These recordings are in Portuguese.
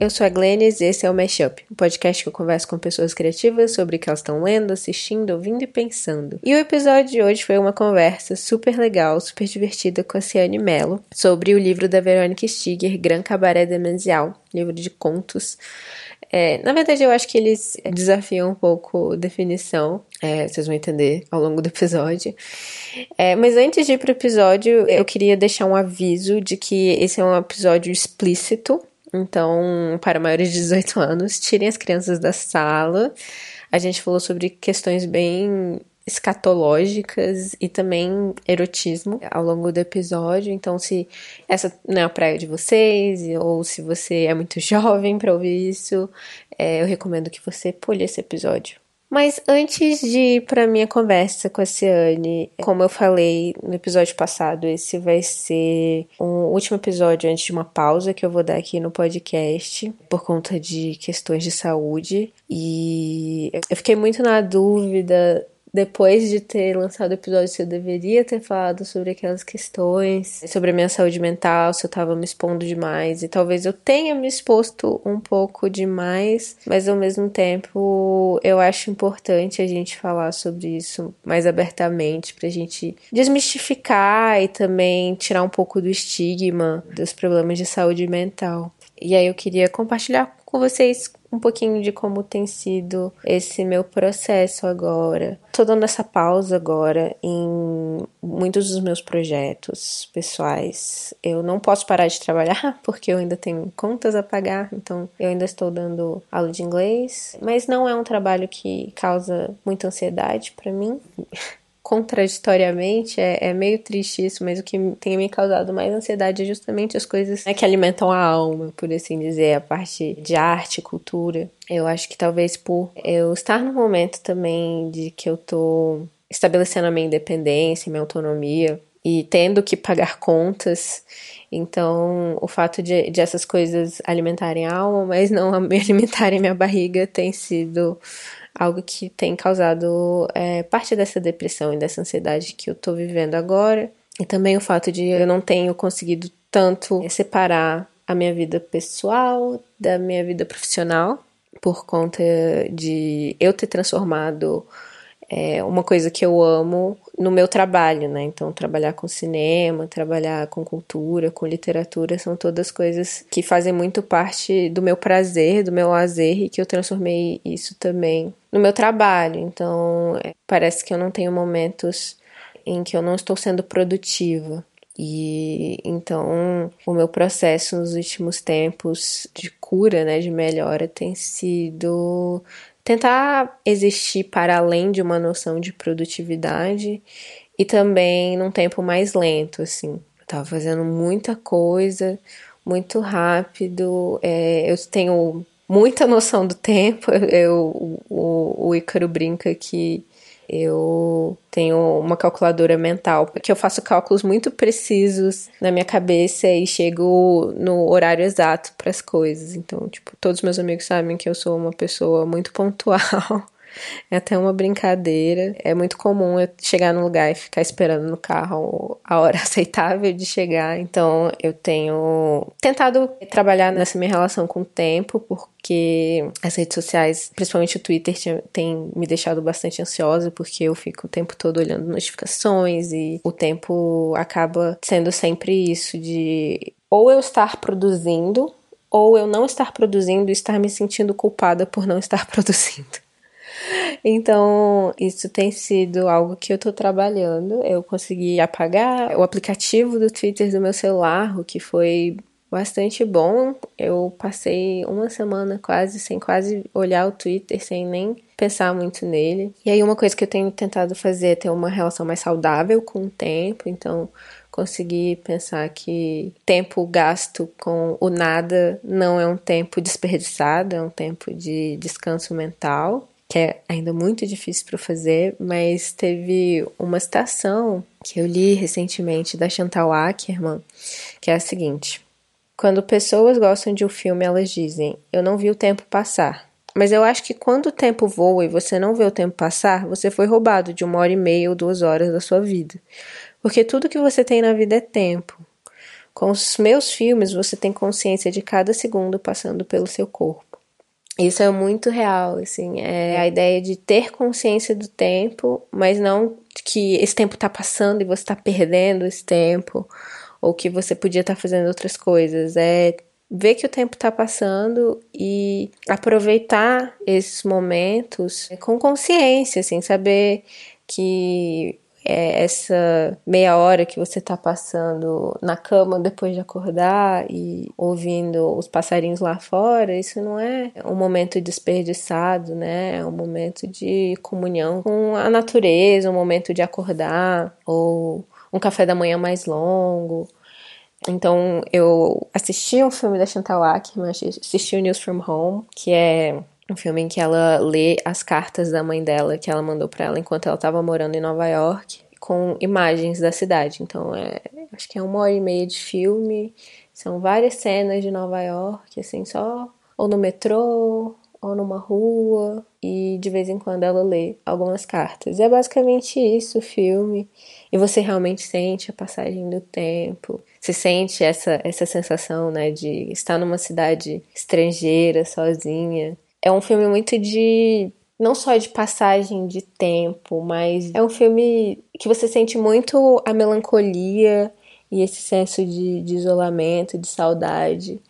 eu sou a Glennis e esse é o Mashup, um podcast que eu converso com pessoas criativas sobre o que elas estão lendo, assistindo, ouvindo e pensando. E o episódio de hoje foi uma conversa super legal, super divertida com a Ciane Mello sobre o livro da Verônica Stiger, Gran Cabaré Demencial, livro de contos. É, na verdade, eu acho que eles desafiam um pouco a definição, é, vocês vão entender ao longo do episódio. É, mas antes de ir pro episódio, eu queria deixar um aviso de que esse é um episódio explícito, então, para maiores de 18 anos, tirem as crianças da sala. A gente falou sobre questões bem escatológicas e também erotismo ao longo do episódio. Então, se essa não é a praia de vocês, ou se você é muito jovem para ouvir isso, é, eu recomendo que você pule esse episódio. Mas antes de ir para minha conversa com a Ciane, como eu falei no episódio passado, esse vai ser um último episódio antes de uma pausa que eu vou dar aqui no podcast por conta de questões de saúde. E eu fiquei muito na dúvida depois de ter lançado o episódio, se eu deveria ter falado sobre aquelas questões, sobre a minha saúde mental, se eu tava me expondo demais. E talvez eu tenha me exposto um pouco demais, mas ao mesmo tempo eu acho importante a gente falar sobre isso mais abertamente, pra gente desmistificar e também tirar um pouco do estigma dos problemas de saúde mental. E aí eu queria compartilhar com vocês um pouquinho de como tem sido esse meu processo agora. Tô dando essa pausa agora em muitos dos meus projetos pessoais. Eu não posso parar de trabalhar porque eu ainda tenho contas a pagar, então eu ainda estou dando aula de inglês, mas não é um trabalho que causa muita ansiedade para mim contraditoriamente, é, é, meio triste isso, mas o que tem me causado mais ansiedade é justamente as coisas né, que alimentam a alma, por assim dizer, a parte de arte, cultura. Eu acho que talvez por eu estar no momento também de que eu tô estabelecendo a minha independência, minha autonomia e tendo que pagar contas. Então, o fato de, de essas coisas alimentarem a alma, mas não alimentarem minha barriga, tem sido algo que tem causado é, parte dessa depressão e dessa ansiedade que eu tô vivendo agora. E também o fato de eu não tenho conseguido tanto separar a minha vida pessoal da minha vida profissional por conta de eu ter transformado é, uma coisa que eu amo no meu trabalho, né? Então, trabalhar com cinema, trabalhar com cultura, com literatura, são todas coisas que fazem muito parte do meu prazer, do meu lazer e que eu transformei isso também no meu trabalho. Então, é, parece que eu não tenho momentos em que eu não estou sendo produtiva. E então o meu processo nos últimos tempos de cura, né, de melhora tem sido tentar existir para além de uma noção de produtividade e também num tempo mais lento, assim. Eu tava fazendo muita coisa, muito rápido. É, eu tenho muita noção do tempo. Eu, o, o Ícaro brinca que eu tenho uma calculadora mental, porque eu faço cálculos muito precisos na minha cabeça e chego no horário exato para as coisas. Então, tipo, todos meus amigos sabem que eu sou uma pessoa muito pontual. É até uma brincadeira. É muito comum eu chegar no lugar e ficar esperando no carro a hora aceitável de chegar. Então eu tenho tentado trabalhar nessa minha relação com o tempo, porque as redes sociais, principalmente o Twitter, tem me deixado bastante ansiosa, porque eu fico o tempo todo olhando notificações e o tempo acaba sendo sempre isso de ou eu estar produzindo ou eu não estar produzindo e estar me sentindo culpada por não estar produzindo. Então, isso tem sido algo que eu tô trabalhando. Eu consegui apagar o aplicativo do Twitter do meu celular, o que foi bastante bom. Eu passei uma semana quase sem quase olhar o Twitter, sem nem pensar muito nele. E aí uma coisa que eu tenho tentado fazer é ter uma relação mais saudável com o tempo, então conseguir pensar que tempo gasto com o nada não é um tempo desperdiçado, é um tempo de descanso mental que é ainda muito difícil para fazer, mas teve uma citação que eu li recentemente da Chantal Ackerman, que é a seguinte: Quando pessoas gostam de um filme, elas dizem: Eu não vi o tempo passar. Mas eu acho que quando o tempo voa e você não vê o tempo passar, você foi roubado de uma hora e meia ou duas horas da sua vida. Porque tudo que você tem na vida é tempo. Com os meus filmes, você tem consciência de cada segundo passando pelo seu corpo. Isso é muito real, assim, é a ideia de ter consciência do tempo, mas não que esse tempo tá passando e você tá perdendo esse tempo, ou que você podia estar tá fazendo outras coisas. É ver que o tempo está passando e aproveitar esses momentos com consciência, assim, saber que é essa meia hora que você está passando na cama depois de acordar e ouvindo os passarinhos lá fora, isso não é um momento desperdiçado, né? É um momento de comunhão com a natureza, um momento de acordar ou um café da manhã mais longo então, eu assisti um filme da Chantal Akerman, assisti o News from Home, que é um filme em que ela lê as cartas da mãe dela que ela mandou para ela enquanto ela estava morando em Nova York, com imagens da cidade. Então, é, acho que é uma hora e meia de filme, são várias cenas de Nova York, assim, só ou no metrô, ou numa rua, e de vez em quando ela lê algumas cartas. E é basicamente isso o filme. E você realmente sente a passagem do tempo. Você sente essa, essa sensação, né, de estar numa cidade estrangeira, sozinha. É um filme muito de. Não só de passagem de tempo, mas é um filme que você sente muito a melancolia e esse senso de, de isolamento, de saudade.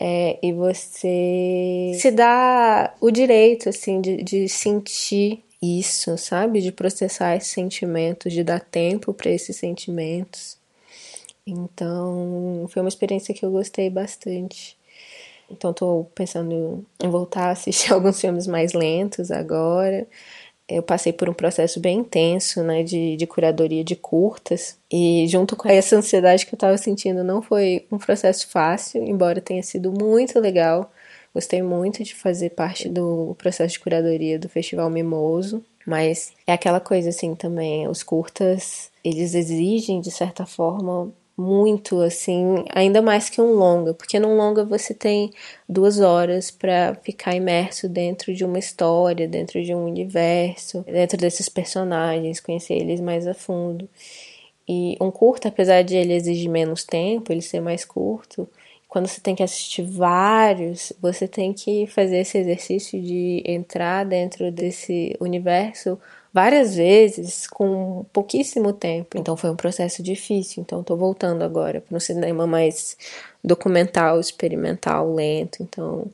É, e você se dá o direito, assim, de, de sentir isso, sabe? De processar esses sentimentos, de dar tempo para esses sentimentos. Então, foi uma experiência que eu gostei bastante. Então, estou pensando em voltar a assistir alguns filmes mais lentos agora. Eu passei por um processo bem intenso, né, de, de curadoria de curtas. E junto com essa ansiedade que eu estava sentindo, não foi um processo fácil, embora tenha sido muito legal. Gostei muito de fazer parte do processo de curadoria do Festival Mimoso. Mas é aquela coisa assim também, os curtas, eles exigem de certa forma muito, assim, ainda mais que um longa, porque num longa você tem duas horas para ficar imerso dentro de uma história, dentro de um universo, dentro desses personagens, conhecer eles mais a fundo. E um curto, apesar de ele exigir menos tempo, ele ser mais curto, quando você tem que assistir vários, você tem que fazer esse exercício de entrar dentro desse universo várias vezes com pouquíssimo tempo. Então foi um processo difícil. Então estou voltando agora para um cinema mais documental, experimental, lento. Então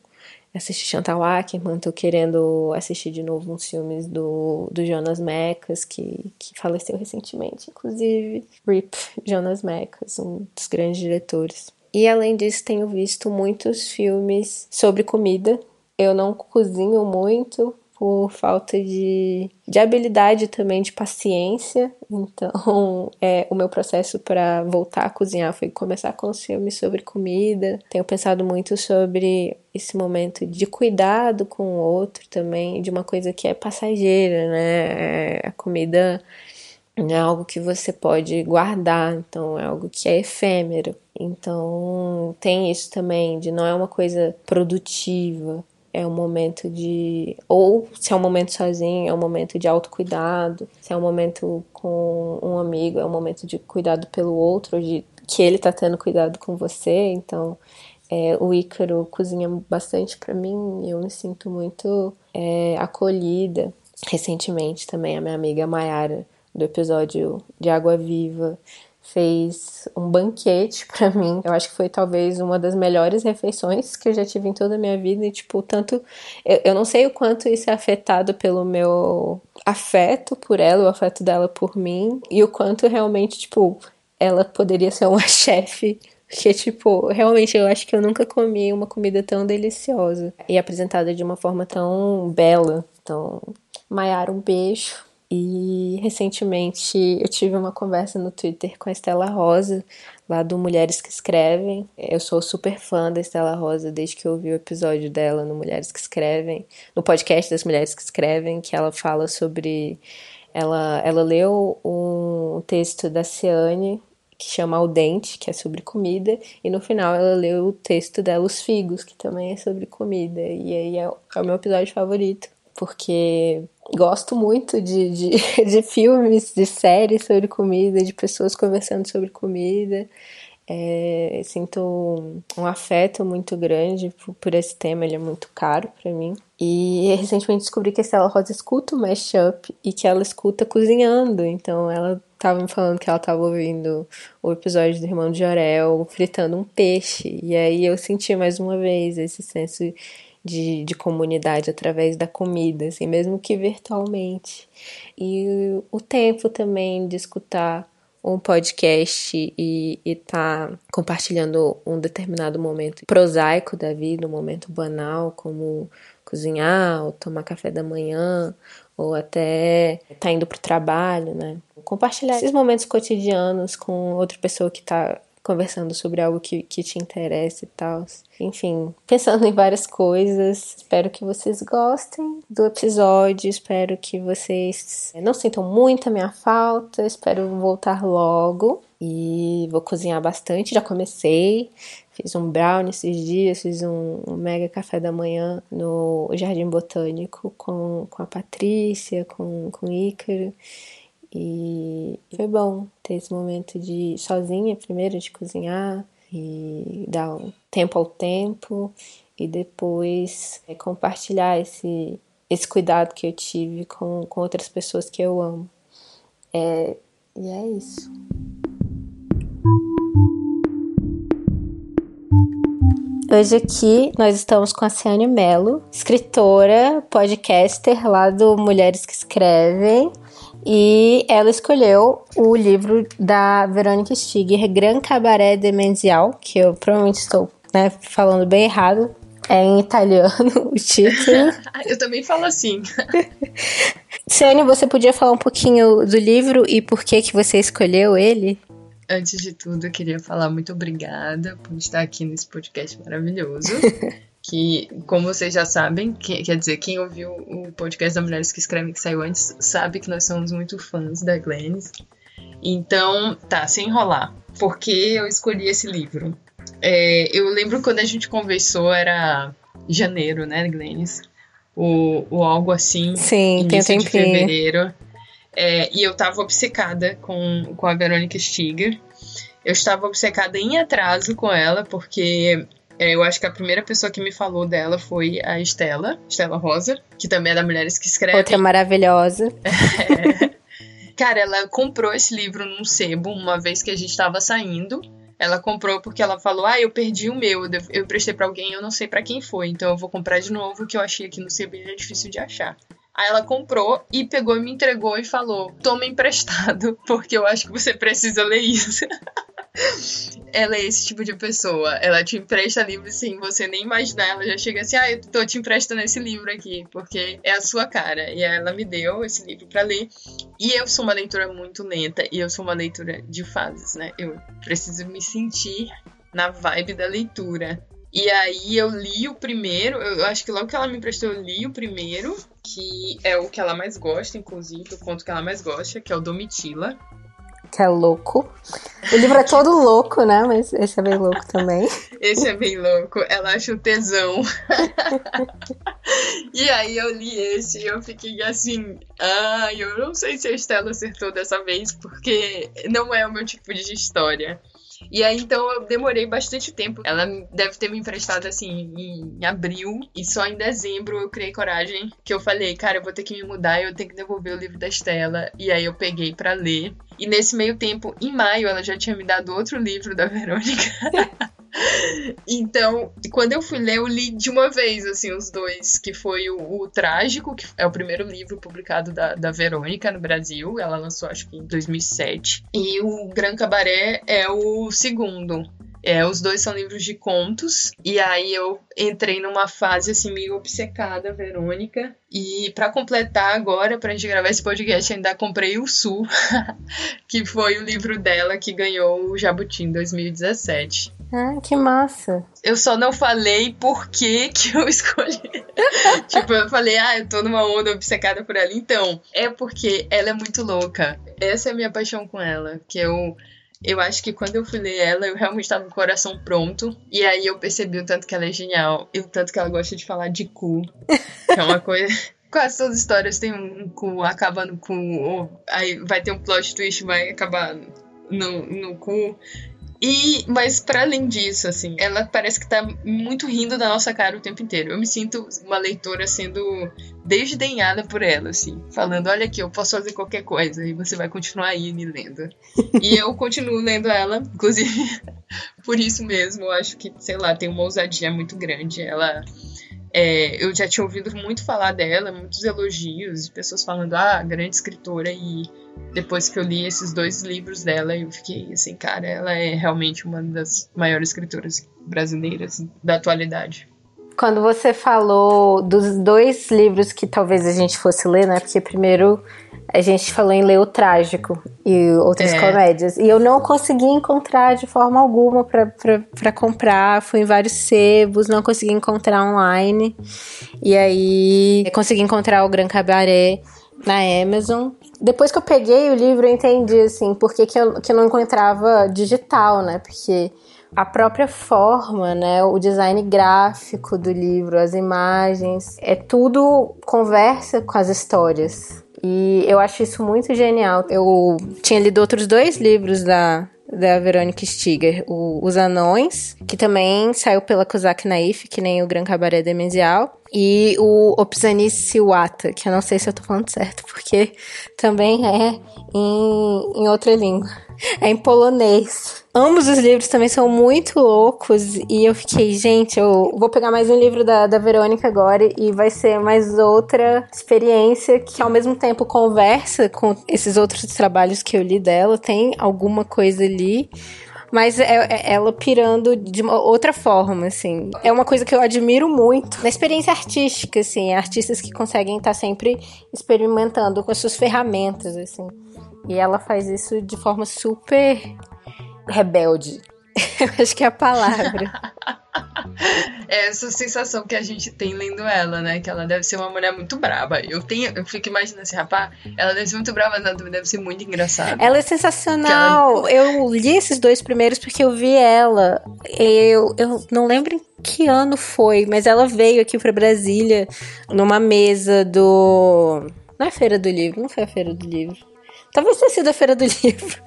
assisti Chantal Ackerman, tô querendo assistir de novo uns filmes do, do Jonas Mekas, que, que faleceu recentemente, inclusive. Rip Jonas Mekas, um dos grandes diretores. E além disso, tenho visto muitos filmes sobre comida. Eu não cozinho muito, por falta de, de habilidade também, de paciência. Então, é, o meu processo para voltar a cozinhar foi começar com os filmes sobre comida. Tenho pensado muito sobre esse momento de cuidado com o outro também, de uma coisa que é passageira, né? É, a comida é algo que você pode guardar, então é algo que é efêmero. Então, tem isso também, de não é uma coisa produtiva é um momento de. Ou se é um momento sozinho, é um momento de autocuidado. Se é um momento com um amigo, é um momento de cuidado pelo outro, de que ele tá tendo cuidado com você. Então, é, o Ícaro cozinha bastante para mim e eu me sinto muito é, acolhida. Recentemente também a minha amiga Mayara, do episódio de Água Viva, fez um banquete para mim. Eu acho que foi talvez uma das melhores refeições que eu já tive em toda a minha vida. E, tipo, tanto. Eu, eu não sei o quanto isso é afetado pelo meu afeto por ela, o afeto dela por mim, e o quanto realmente, tipo, ela poderia ser uma chefe. Porque, tipo, realmente eu acho que eu nunca comi uma comida tão deliciosa e apresentada de uma forma tão bela. Então, Maiara, um beijo. E recentemente eu tive uma conversa no Twitter com a Estela Rosa, lá do Mulheres que Escrevem. Eu sou super fã da Estela Rosa desde que eu ouvi o episódio dela no Mulheres que Escrevem, no podcast das Mulheres que Escrevem, que ela fala sobre. Ela, ela leu um texto da Ciane que chama Ao Dente, que é sobre comida, e no final ela leu o texto dela Os Figos, que também é sobre comida. E aí é, é o meu episódio favorito, porque gosto muito de, de, de filmes, de séries sobre comida, de pessoas conversando sobre comida. É, sinto um afeto muito grande por, por, esse tema, ele é muito caro para mim. E recentemente descobri que a Estela Rosa escuta o mashup e que ela escuta cozinhando. Então ela tava me falando que ela tava ouvindo o episódio do Irmão de Jorel fritando um peixe. E aí eu senti mais uma vez esse senso de, de comunidade através da comida, assim, mesmo que virtualmente. E o tempo também de escutar um podcast e estar tá compartilhando um determinado momento prosaico da vida, um momento banal, como cozinhar, ou tomar café da manhã, ou até estar tá indo para o trabalho, né? Compartilhar esses momentos cotidianos com outra pessoa que está conversando sobre algo que, que te interessa e tal. Enfim, pensando em várias coisas. Espero que vocês gostem do episódio. Espero que vocês não sintam muito a minha falta. Espero voltar logo. E vou cozinhar bastante. Já comecei. Fiz um brownie esses dias, fiz um, um, mega café da manhã no Jardim Botânico com, com a Patrícia, com, com o Ícaro. E foi bom ter esse momento de sozinha, primeiro de cozinhar e dar um tempo ao tempo e depois é, compartilhar esse, esse cuidado que eu tive com, com outras pessoas que eu amo. É, e é isso. Hoje aqui nós estamos com a Ciane Mello, escritora, podcaster lá do Mulheres que Escrevem. E ela escolheu o livro da Verônica Stiger, Gran Cabaré Demenzial, que eu provavelmente estou né, falando bem errado. É em italiano o título. eu também falo assim. Sênia, você podia falar um pouquinho do livro e por que, que você escolheu ele? Antes de tudo, eu queria falar muito obrigada por estar aqui nesse podcast maravilhoso. Que, como vocês já sabem, que, quer dizer, quem ouviu o podcast da Mulheres que Escrevem que saiu antes, sabe que nós somos muito fãs da Glennis. Então, tá, sem enrolar. Por que eu escolhi esse livro? É, eu lembro quando a gente conversou, era janeiro, né, Glennis? O, o algo assim. Sim, tem um de fevereiro. É, e eu tava obcecada com, com a Verônica Stiger. Eu estava obcecada em atraso com ela, porque eu acho que a primeira pessoa que me falou dela foi a Estela, Estela Rosa, que também é da Mulheres que Escrevem. Outra maravilhosa. É. Cara, ela comprou esse livro num sebo uma vez que a gente estava saindo. Ela comprou porque ela falou: Ah, eu perdi o meu, eu prestei para alguém, eu não sei para quem foi, então eu vou comprar de novo, que eu achei aqui no sebo ele é difícil de achar. Aí ela comprou e pegou e me entregou e falou: Toma emprestado, porque eu acho que você precisa ler isso. ela é esse tipo de pessoa. Ela te empresta livros sem você nem imaginar. Ela já chega assim: ah, eu tô te emprestando esse livro aqui, porque é a sua cara. E ela me deu esse livro para ler. E eu sou uma leitura muito lenta e eu sou uma leitura de fases, né? Eu preciso me sentir na vibe da leitura. E aí eu li o primeiro, eu acho que logo que ela me emprestou, eu li o primeiro, que é o que ela mais gosta, inclusive, o conto que ela mais gosta, que é o Domitila que é louco. O livro é todo louco, né? Mas esse é bem louco também. Esse é bem louco. Ela acha o tesão. e aí eu li esse e eu fiquei assim. Ah, eu não sei se a Estela acertou dessa vez, porque não é o meu tipo de história. E aí, então, eu demorei bastante tempo. Ela deve ter me emprestado, assim, em abril. E só em dezembro eu criei coragem. Que eu falei, cara, eu vou ter que me mudar eu tenho que devolver o livro da Estela. E aí eu peguei para ler. E nesse meio tempo, em maio, ela já tinha me dado outro livro da Verônica. então, quando eu fui ler, eu li de uma vez, assim, os dois, que foi o, o Trágico, que é o primeiro livro publicado da, da Verônica no Brasil. Ela lançou, acho que em 2007. E o Gran Cabaré é o segundo. É, os dois são livros de contos. E aí eu entrei numa fase assim meio obcecada, Verônica. E para completar agora, pra gente gravar esse podcast, ainda comprei o Sul, que foi o livro dela que ganhou o Jabuti em 2017. Ah, que massa. Eu só não falei por que que eu escolhi. tipo, eu falei, ah, eu tô numa onda obcecada por ela. Então, é porque ela é muito louca. Essa é a minha paixão com ela, que eu eu acho que quando eu fui ler ela, eu realmente estava com o coração pronto. E aí eu percebi o tanto que ela é genial e o tanto que ela gosta de falar de cu. Que é uma coisa. Quase todas as histórias têm um cu acabando cu, ou aí vai ter um plot twist vai acabar no, no cu. E, mas para além disso, assim, ela parece que tá muito rindo da nossa cara o tempo inteiro. Eu me sinto uma leitora sendo desdenhada por ela, assim, falando: olha aqui, eu posso fazer qualquer coisa e você vai continuar aí me lendo. e eu continuo lendo ela, inclusive por isso mesmo, eu acho que, sei lá, tem uma ousadia muito grande. Ela é, eu já tinha ouvido muito falar dela, muitos elogios, de pessoas falando, ah, grande escritora, e depois que eu li esses dois livros dela, eu fiquei assim, cara, ela é realmente uma das maiores escritoras brasileiras da atualidade. Quando você falou dos dois livros que talvez a gente fosse ler, né? Porque primeiro a gente falou em ler o trágico e outras é. comédias. E eu não consegui encontrar de forma alguma para comprar. Fui em vários sebos, não consegui encontrar online. E aí consegui encontrar o Gran Cabaré na Amazon. Depois que eu peguei o livro, eu entendi, assim, por que, que, eu, que eu não encontrava digital, né? Porque a própria forma, né, o design gráfico do livro, as imagens, é tudo conversa com as histórias. E eu acho isso muito genial. Eu tinha lido outros dois livros da, da Verônica Stiger, o, Os Anões, que também saiu pela Kozak Naif, que nem o Gran Cabaré Demencial, e o Opsani Siwata, que eu não sei se eu tô falando certo, porque também é em, em outra língua. É em polonês. Ambos os livros também são muito loucos e eu fiquei, gente, eu vou pegar mais um livro da, da Verônica agora e vai ser mais outra experiência que ao mesmo tempo conversa com esses outros trabalhos que eu li dela, tem alguma coisa ali, mas é, é, ela pirando de outra forma, assim. É uma coisa que eu admiro muito na experiência artística, assim, artistas que conseguem estar sempre experimentando com as suas ferramentas, assim. E ela faz isso de forma super rebelde. Eu acho que é a palavra. é essa sensação que a gente tem lendo ela, né? Que ela deve ser uma mulher muito braba. Eu tenho, eu fico imaginando assim, rapaz, ela deve ser muito brava, mas deve ser muito engraçada. Ela é sensacional. Ela... Eu li esses dois primeiros porque eu vi ela. Eu, eu não lembro em que ano foi, mas ela veio aqui para Brasília numa mesa do. Não é Feira do Livro, não foi a Feira do Livro. Talvez tenha sido a Feira do Livro.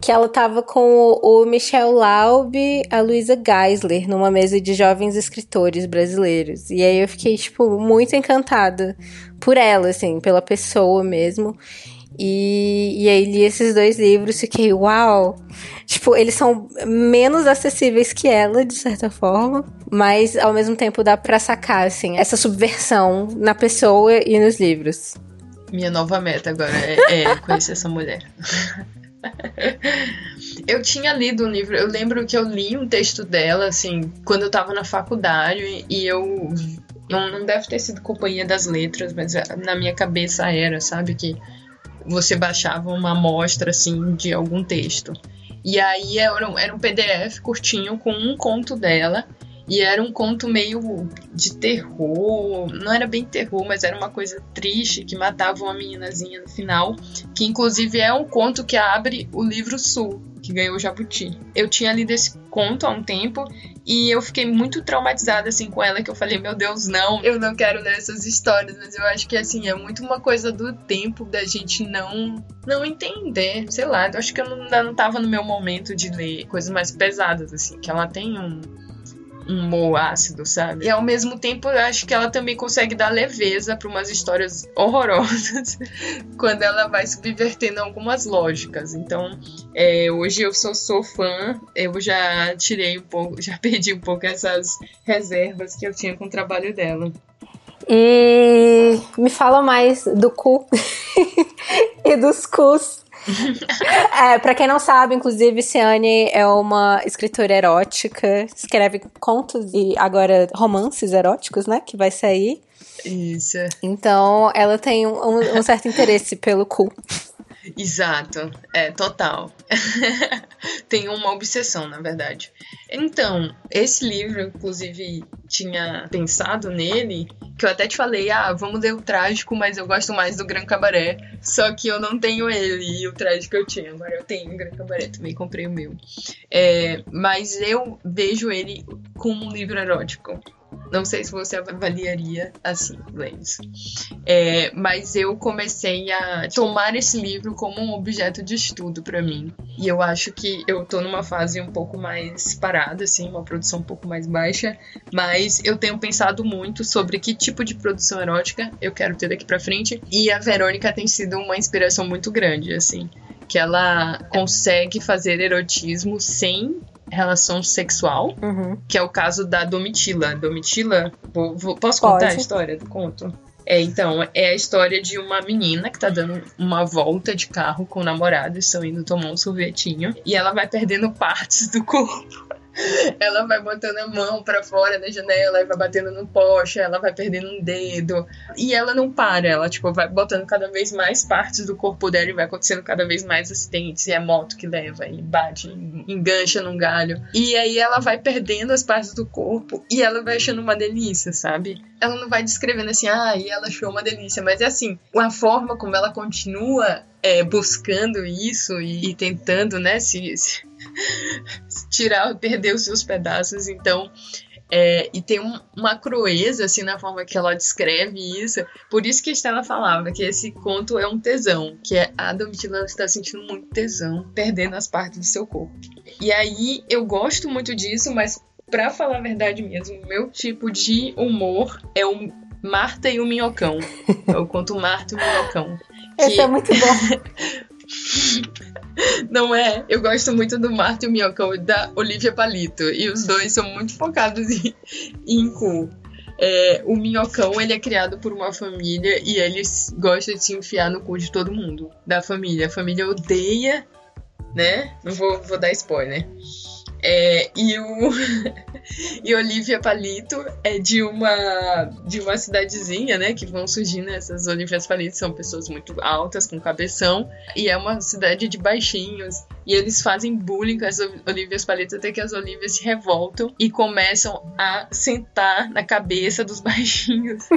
Que ela tava com o Michel Laub, a Luísa Geisler, numa mesa de jovens escritores brasileiros. E aí eu fiquei, tipo, muito encantada por ela, assim, pela pessoa mesmo. E, e aí li esses dois livros, fiquei, uau! Tipo, eles são menos acessíveis que ela, de certa forma, mas ao mesmo tempo dá pra sacar, assim, essa subversão na pessoa e nos livros. Minha nova meta agora é, é conhecer essa mulher. eu tinha lido um livro, eu lembro que eu li um texto dela, assim, quando eu tava na faculdade, e eu. Não, deve ter sido Companhia das Letras, mas na minha cabeça era, sabe? Que você baixava uma amostra, assim, de algum texto. E aí era um, era um PDF curtinho com um conto dela. E era um conto meio de terror, não era bem terror, mas era uma coisa triste que matava uma meninazinha no final, que inclusive é um conto que abre o livro Sul, que ganhou o Jabuti. Eu tinha lido esse conto há um tempo e eu fiquei muito traumatizada assim com ela que eu falei, meu Deus, não, eu não quero ler essas histórias, mas eu acho que assim é muito uma coisa do tempo da gente não não entender, sei lá, eu acho que eu não, não tava no meu momento de ler coisas mais pesadas assim, que ela tem um um humor ácido, sabe? E ao mesmo tempo eu acho que ela também consegue dar leveza para umas histórias horrorosas quando ela vai subvertendo algumas lógicas. Então, é, hoje eu sou, sou fã, eu já tirei um pouco, já perdi um pouco essas reservas que eu tinha com o trabalho dela. E me fala mais do cu e dos cus é, pra quem não sabe, inclusive, Ciane é uma escritora erótica, escreve contos e agora romances eróticos, né? Que vai sair. Isso. Então, ela tem um, um certo interesse pelo cu. Exato, é total. Tem uma obsessão, na verdade. Então, esse livro, inclusive, tinha pensado nele, que eu até te falei, ah, vamos ler o trágico, mas eu gosto mais do Gran Cabaré. Só que eu não tenho ele e o trágico eu tinha. Agora eu tenho o Gran Cabaré, também comprei o meu. É, mas eu vejo ele como um livro erótico. Não sei se você avaliaria assim, Lens. É, mas eu comecei a tomar esse livro como um objeto de estudo para mim. E eu acho que eu tô numa fase um pouco mais parada, assim, uma produção um pouco mais baixa. Mas eu tenho pensado muito sobre que tipo de produção erótica eu quero ter daqui para frente. E a Verônica tem sido uma inspiração muito grande, assim. Que ela consegue fazer erotismo sem relação sexual, uhum. que é o caso da Domitila. Domitila, vou, vou, posso contar Pode. a história do conto? É, então, é a história de uma menina que tá dando uma volta de carro com o namorado, estão indo tomar um sorvetinho, e ela vai perdendo partes do corpo. Ela vai botando a mão para fora da janela e vai batendo no poste, ela vai perdendo um dedo. E ela não para, ela tipo vai botando cada vez mais partes do corpo dela e vai acontecendo cada vez mais acidentes. E é moto que leva e bate, engancha num galho. E aí ela vai perdendo as partes do corpo e ela vai achando uma delícia, sabe? Ela não vai descrevendo assim, ah, e ela achou uma delícia, mas é assim, a forma como ela continua é, buscando isso e, e tentando, né, se, se tirar, perder os seus pedaços. Então, é, e tem um, uma crueza assim na forma que ela descreve isso. Por isso que a Estela falava que esse conto é um tesão, que é a Domitila está sentindo muito tesão, perdendo as partes do seu corpo. E aí eu gosto muito disso, mas para falar a verdade mesmo, o meu tipo de humor é o Marta e o Minhocão. É o conto Marta e o Minhocão. Esse é muito bom. Não é? Eu gosto muito do Marta e o Minhocão da Olivia Palito. E os dois são muito focados em, em cu. É, o minhocão ele é criado por uma família e ele gosta de se enfiar no cu de todo mundo da família. A família odeia, né? Não vou, vou dar spoiler. É, e o e Olivia Palito é de uma de uma cidadezinha, né, que vão surgindo essas Olivias Palito são pessoas muito altas com cabeção e é uma cidade de baixinhos e eles fazem bullying com as Olivias Palito até que as Olivias se revoltam e começam a sentar na cabeça dos baixinhos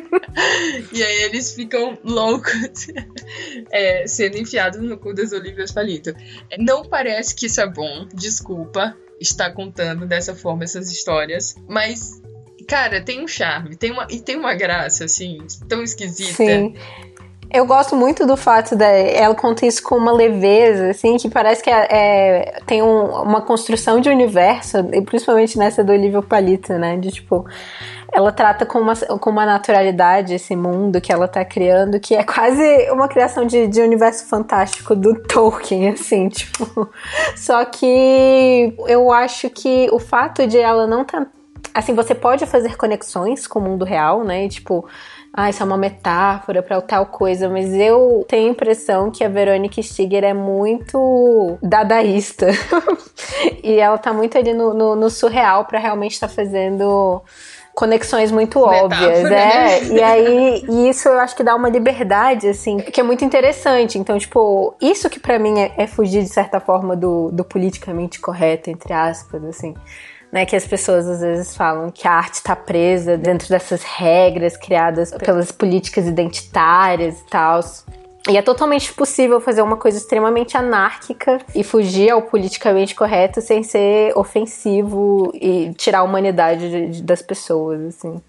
e aí eles ficam loucos é, sendo enfiados no cu das Olivias Palito. Não parece que isso é bom, desculpa estar contando dessa forma essas histórias, mas cara, tem um charme, tem uma e tem uma graça assim, tão esquisita. Sim. Eu gosto muito do fato da ela conta isso com uma leveza, assim, que parece que é, é tem um, uma construção de universo, e principalmente nessa do Olivia Palito, né? De tipo, ela trata com uma, com uma naturalidade esse mundo que ela tá criando, que é quase uma criação de, de universo fantástico do Tolkien, assim, tipo. Só que eu acho que o fato de ela não tá. Assim, você pode fazer conexões com o mundo real, né? E, tipo, ah, isso é uma metáfora para tal coisa, mas eu tenho a impressão que a Verônica Stiger é muito dadaísta. e ela tá muito ali no, no, no surreal para realmente estar tá fazendo conexões muito Metáfora, óbvias, é. Né? E aí, e isso eu acho que dá uma liberdade, assim, que é muito interessante. Então, tipo, isso que para mim é, é, fugir, de certa forma, do, do politicamente correto, entre aspas, assim. Né, que as pessoas às vezes falam que a arte está presa dentro dessas regras criadas pelas políticas identitárias e tal. E é totalmente possível fazer uma coisa extremamente anárquica e fugir ao politicamente correto sem ser ofensivo e tirar a humanidade de, de, das pessoas, assim.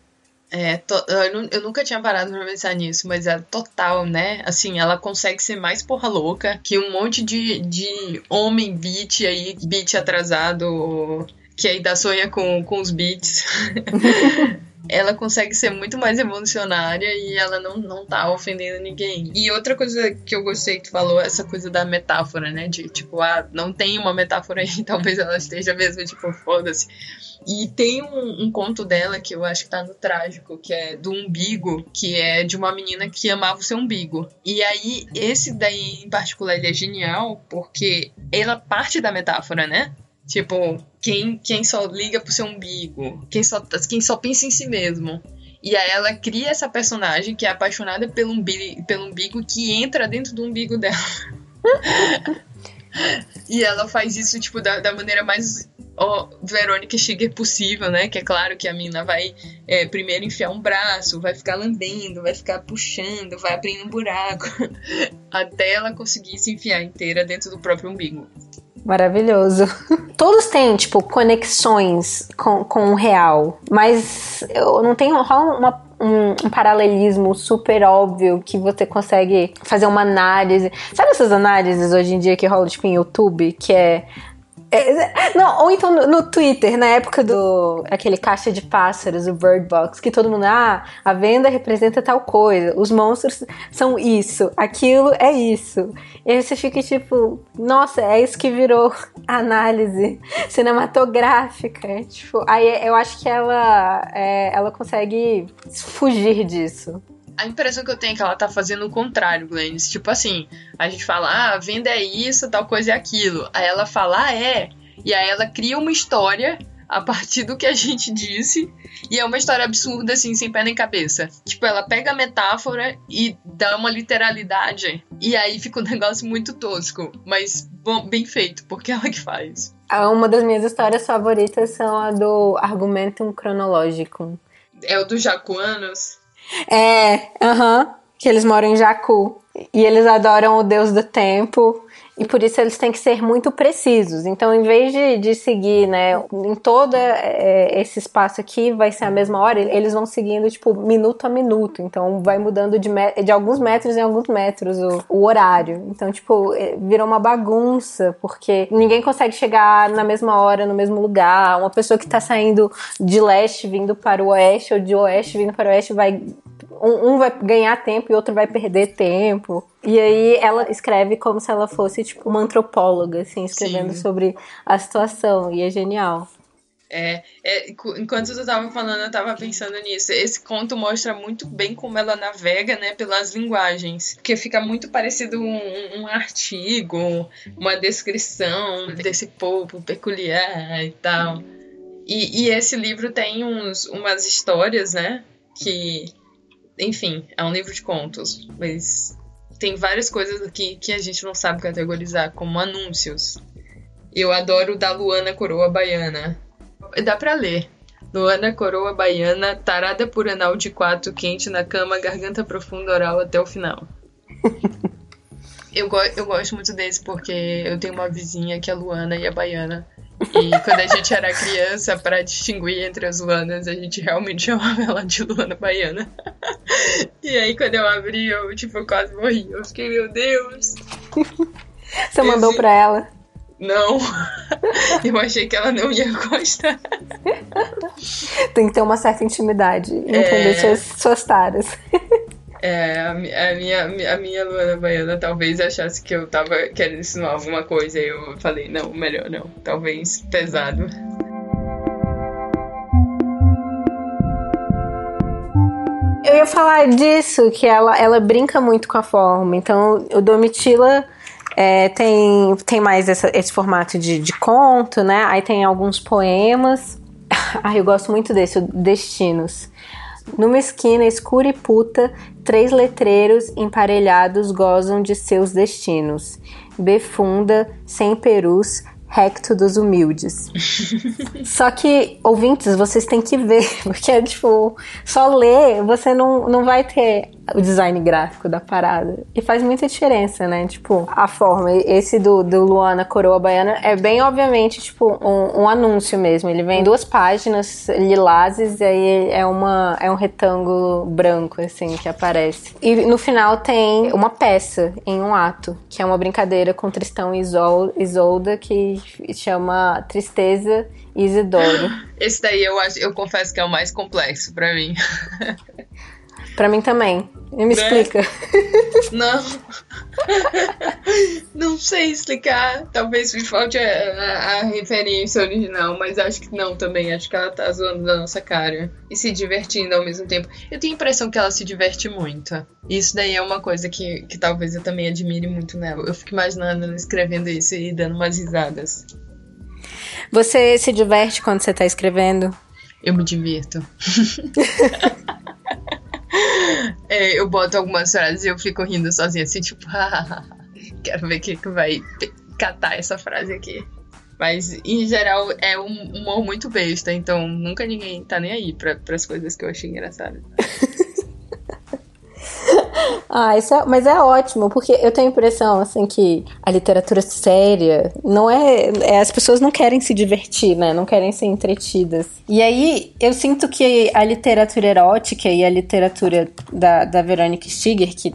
É, to, eu, eu, nunca tinha parado pra pensar nisso, mas é total, né? Assim, ela consegue ser mais porra louca que um monte de, de homem beat aí, beat atrasado, que ainda sonha com, com os beats. ela consegue ser muito mais revolucionária e ela não, não tá ofendendo ninguém. E outra coisa que eu gostei que tu falou, essa coisa da metáfora, né? De tipo, ah, não tem uma metáfora aí, talvez ela esteja mesmo, tipo, foda-se. E tem um, um, conto dela que eu acho que tá no trágico, que é do umbigo, que é de uma menina que amava o seu umbigo. E aí, esse daí em particular, ele é genial, porque ela parte da metáfora, né? Tipo, quem, quem só liga pro seu umbigo, quem só, quem só pensa em si mesmo. E aí ela cria essa personagem que é apaixonada pelo umbigo, pelo umbigo que entra dentro do umbigo dela. e ela faz isso, tipo, da, da maneira mais ó, Verônica Stiger possível, né? Que é claro que a mina vai é, primeiro enfiar um braço, vai ficar lambendo, vai ficar puxando, vai abrindo um buraco, até ela conseguir se enfiar inteira dentro do próprio umbigo. Maravilhoso. Todos têm, tipo, conexões com, com o real, mas eu não tenho uma, um, um, paralelismo super óbvio que você consegue fazer uma análise. Sabe essas análises hoje em dia que rolam, tipo, em YouTube, que é, não, ou então no, no, Twitter, na época do aquele caixa de pássaros, o Bird Box, que todo mundo, ah, a venda representa tal coisa, os monstros são isso, aquilo é isso. E aí você fica tipo, nossa, é isso que virou análise cinematográfica. Tipo, aí eu acho que ela, é, ela consegue fugir disso a impressão que eu tenho é que ela tá fazendo o contrário, Glennis. Tipo assim, a gente fala, ah, a venda é isso, tal coisa é aquilo. Aí ela fala, ah, é. E aí ela cria uma história a partir do que a gente disse. E é uma história absurda, assim, sem pé nem cabeça. Tipo, ela pega a metáfora e dá uma literalidade. E aí fica um negócio muito tosco, mas bom, bem feito, porque é ela que faz. Ah, uma das minhas histórias favoritas são a do Argumentum Cronológico. É o dos Jacuanos? É, aham. Uh -huh, que eles moram em Jacu. E eles adoram o deus do tempo e por isso eles têm que ser muito precisos. Então, em vez de, de seguir, né, em todo é, esse espaço aqui vai ser a mesma hora, eles vão seguindo, tipo, minuto a minuto. Então, vai mudando de, de alguns metros em alguns metros o, o horário. Então, tipo, é, virou uma bagunça, porque ninguém consegue chegar na mesma hora, no mesmo lugar. Uma pessoa que tá saindo de leste vindo para o oeste, ou de oeste vindo para o oeste, vai um, um vai ganhar tempo e outro vai perder tempo. E aí ela escreve como se ela fosse, tipo, uma antropóloga, assim, escrevendo Sim. sobre a situação. E é genial. É, é, enquanto tu tava falando, eu tava pensando nisso. Esse conto mostra muito bem como ela navega, né, pelas linguagens. Porque fica muito parecido um, um artigo, uma descrição desse povo peculiar e tal. E, e esse livro tem uns, umas histórias, né, que enfim, é um livro de contos, mas tem várias coisas aqui que a gente não sabe categorizar, como anúncios. Eu adoro o da Luana Coroa Baiana. Dá pra ler. Luana Coroa Baiana, tarada por anal de quatro, quente na cama, garganta profunda oral até o final. eu, go eu gosto muito desse porque eu tenho uma vizinha que é Luana e é baiana. E quando a gente era criança, para distinguir entre as Luanas, a gente realmente chamava ela de Luana Baiana. E aí, quando eu abri, eu, tipo, quase morri. Eu fiquei, meu Deus. Você Esse... mandou pra ela? Não. Eu achei que ela não ia gostar. Tem que ter uma certa intimidade. Entender é... suas, suas taras. É, a, minha, a minha Luana Baiana talvez achasse que eu tava querendo ensinar alguma coisa e eu falei, não, melhor não. Talvez pesado. Eu ia falar disso, que ela, ela brinca muito com a forma. Então, o Domitila é, tem, tem mais essa, esse formato de, de conto, né? Aí tem alguns poemas. Ah, eu gosto muito desse, Destinos. Numa esquina escura e puta, três letreiros emparelhados gozam de seus destinos. Befunda, sem perus, recto dos humildes. só que, ouvintes, vocês têm que ver, porque é tipo, só ler, você não, não vai ter o design gráfico da parada. E faz muita diferença, né? Tipo, a forma. Esse do, do Luana Coroa Baiana é bem, obviamente, tipo, um, um anúncio mesmo. Ele vem em duas páginas lilazes e aí é, uma, é um retângulo branco, assim, que aparece. E no final tem uma peça em um ato, que é uma brincadeira com Tristão e Isolda, que chama Tristeza Isidoro. Esse daí eu, acho, eu confesso que é o mais complexo para mim. Para mim também. Me né? explica. Não. não sei explicar. Talvez me falte a, a, a, referência original, mas acho que não também. Acho que ela tá zoando da nossa cara. E se divertindo ao mesmo tempo. Eu tenho a impressão que ela se diverte muito. Isso daí é uma coisa que, que talvez eu também admire muito nela. Eu fico imaginando ela escrevendo isso e dando umas risadas. Você se diverte quando você tá escrevendo? Eu me divirto. É, eu boto algumas frases e eu fico rindo sozinha, assim, tipo, quero ver o que, que vai catar essa frase aqui. Mas, em geral, é um humor muito besta, então nunca ninguém tá nem aí pra, pras coisas que eu achei engraçadas. Ah, isso é, mas é ótimo, porque eu tenho a impressão, assim, que a literatura séria não é, é, As pessoas não querem se divertir, né? Não querem ser entretidas. E aí, eu sinto que a literatura erótica e a literatura da, da Verônica Stiger, que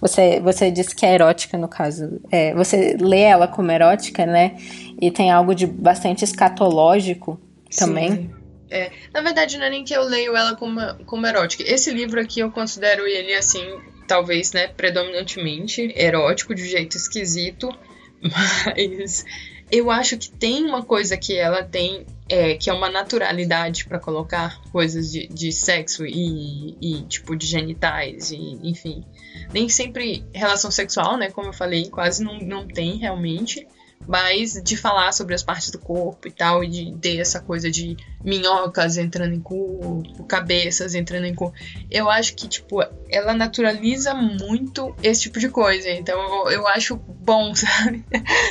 você, você disse que é erótica, no caso. É, você lê ela como erótica, né? E tem algo de bastante escatológico também. Sim. É, na verdade, não é nem que eu leio ela como, como erótica. Esse livro aqui eu considero ele assim, talvez, né, predominantemente erótico, de jeito esquisito, mas eu acho que tem uma coisa que ela tem, é, que é uma naturalidade para colocar coisas de, de sexo e, e, tipo, de genitais, e, enfim. Nem sempre relação sexual, né, como eu falei, quase não, não tem realmente mas de falar sobre as partes do corpo e tal, e de ter essa coisa de minhocas entrando em cu, cabeças entrando em cu. Eu acho que, tipo, ela naturaliza muito esse tipo de coisa. Então eu, eu acho bom, sabe?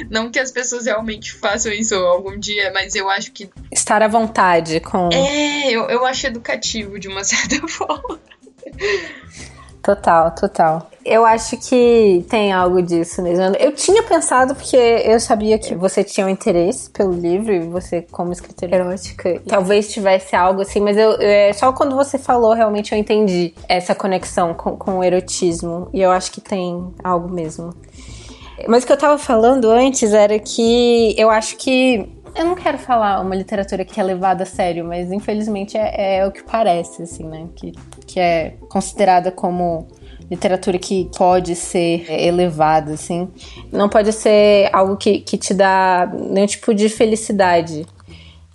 Não que as pessoas realmente façam isso algum dia, mas eu acho que. Estar à vontade com. É, eu, eu acho educativo de uma certa forma. Total, total. Eu acho que tem algo disso mesmo. Eu tinha pensado, porque eu sabia que você tinha um interesse pelo livro, e você, como escritora erótica, talvez tivesse algo assim, mas eu, é, só quando você falou, realmente eu entendi essa conexão com, com o erotismo. E eu acho que tem algo mesmo. Mas o que eu tava falando antes era que eu acho que eu não quero falar uma literatura que é levada a sério, mas infelizmente é, é o que parece, assim, né? Que, que é considerada como literatura que pode ser elevada, assim. Não pode ser algo que, que te dá nenhum tipo de felicidade.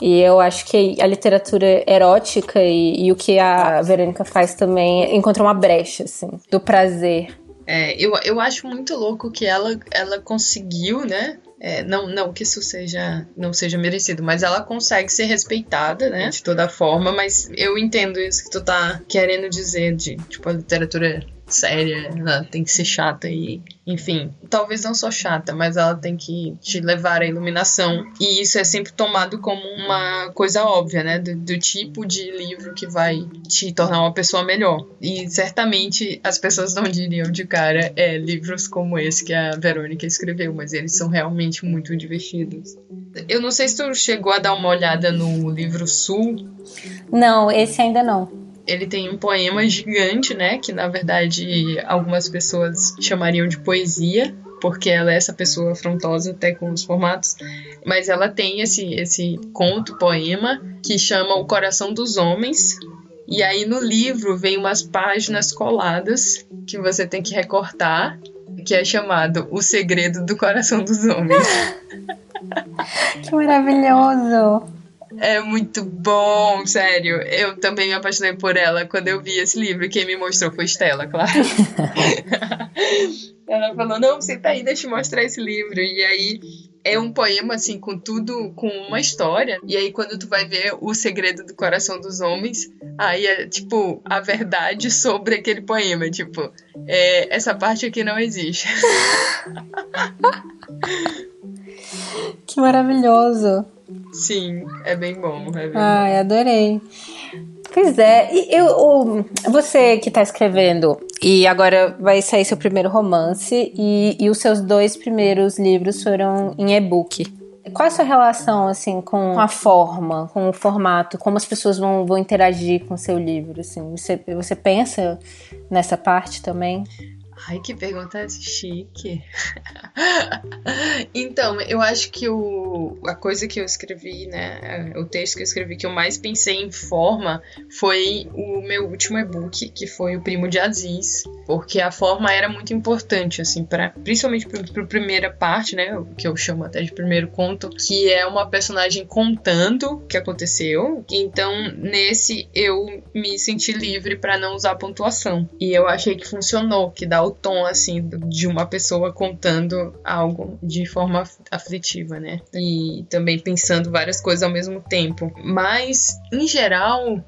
E eu acho que a literatura erótica e, e o que a Verônica faz também encontra uma brecha, assim, do prazer. É, eu, eu acho muito louco que ela, ela conseguiu, né, é, não, não que isso seja não seja merecido, mas ela consegue ser respeitada, né? De toda forma, mas eu entendo isso que tu tá querendo dizer de, tipo, a literatura séria, ela tem que ser chata e, enfim, talvez não só chata, mas ela tem que te levar à iluminação. E isso é sempre tomado como uma coisa óbvia, né? Do, do tipo de livro que vai te tornar uma pessoa melhor. E certamente as pessoas não diriam de cara é livros como esse que a Verônica escreveu, mas eles são realmente muito divertidos. Eu não sei se tu chegou a dar uma olhada no livro Sul. Não, esse ainda não ele tem um poema gigante, né? Que na verdade algumas pessoas chamariam de poesia, porque ela é essa pessoa afrontosa até com os formatos, mas ela tem esse, esse conto, poema, que chama O Coração dos Homens. E aí no livro vem umas páginas coladas que você tem que recortar, que é chamado O Segredo do Coração dos Homens. que maravilhoso! É muito bom, sério. Eu também me apaixonei por ela quando eu vi esse livro. Quem me mostrou foi Estela, claro. ela falou: Não, senta aí, deixa eu mostrar esse livro. E aí é um poema, assim, com tudo, com uma história. E aí, quando tu vai ver o segredo do coração dos homens, aí é, tipo, a verdade sobre aquele poema. Tipo, é, essa parte aqui não existe. que maravilhoso. Sim, é bem bom. É bem Ai, bom. adorei. Pois é, e eu, você que está escrevendo e agora vai sair seu primeiro romance e, e os seus dois primeiros livros foram em e-book. Qual é a sua relação assim com a forma, com o formato, como as pessoas vão, vão interagir com o seu livro? Assim, você, você pensa nessa parte também? Ai, que pergunta chique. então, eu acho que o, a coisa que eu escrevi, né, o texto que eu escrevi que eu mais pensei em forma foi o meu último e-book, que foi o Primo de Aziz, porque a forma era muito importante, assim, para principalmente para a primeira parte, né, o que eu chamo até de primeiro conto, que é uma personagem contando o que aconteceu. Então, nesse eu me senti livre para não usar pontuação. E eu achei que funcionou, que dá o tom assim de uma pessoa contando algo de forma aflitiva, né? E também pensando várias coisas ao mesmo tempo. Mas, em geral,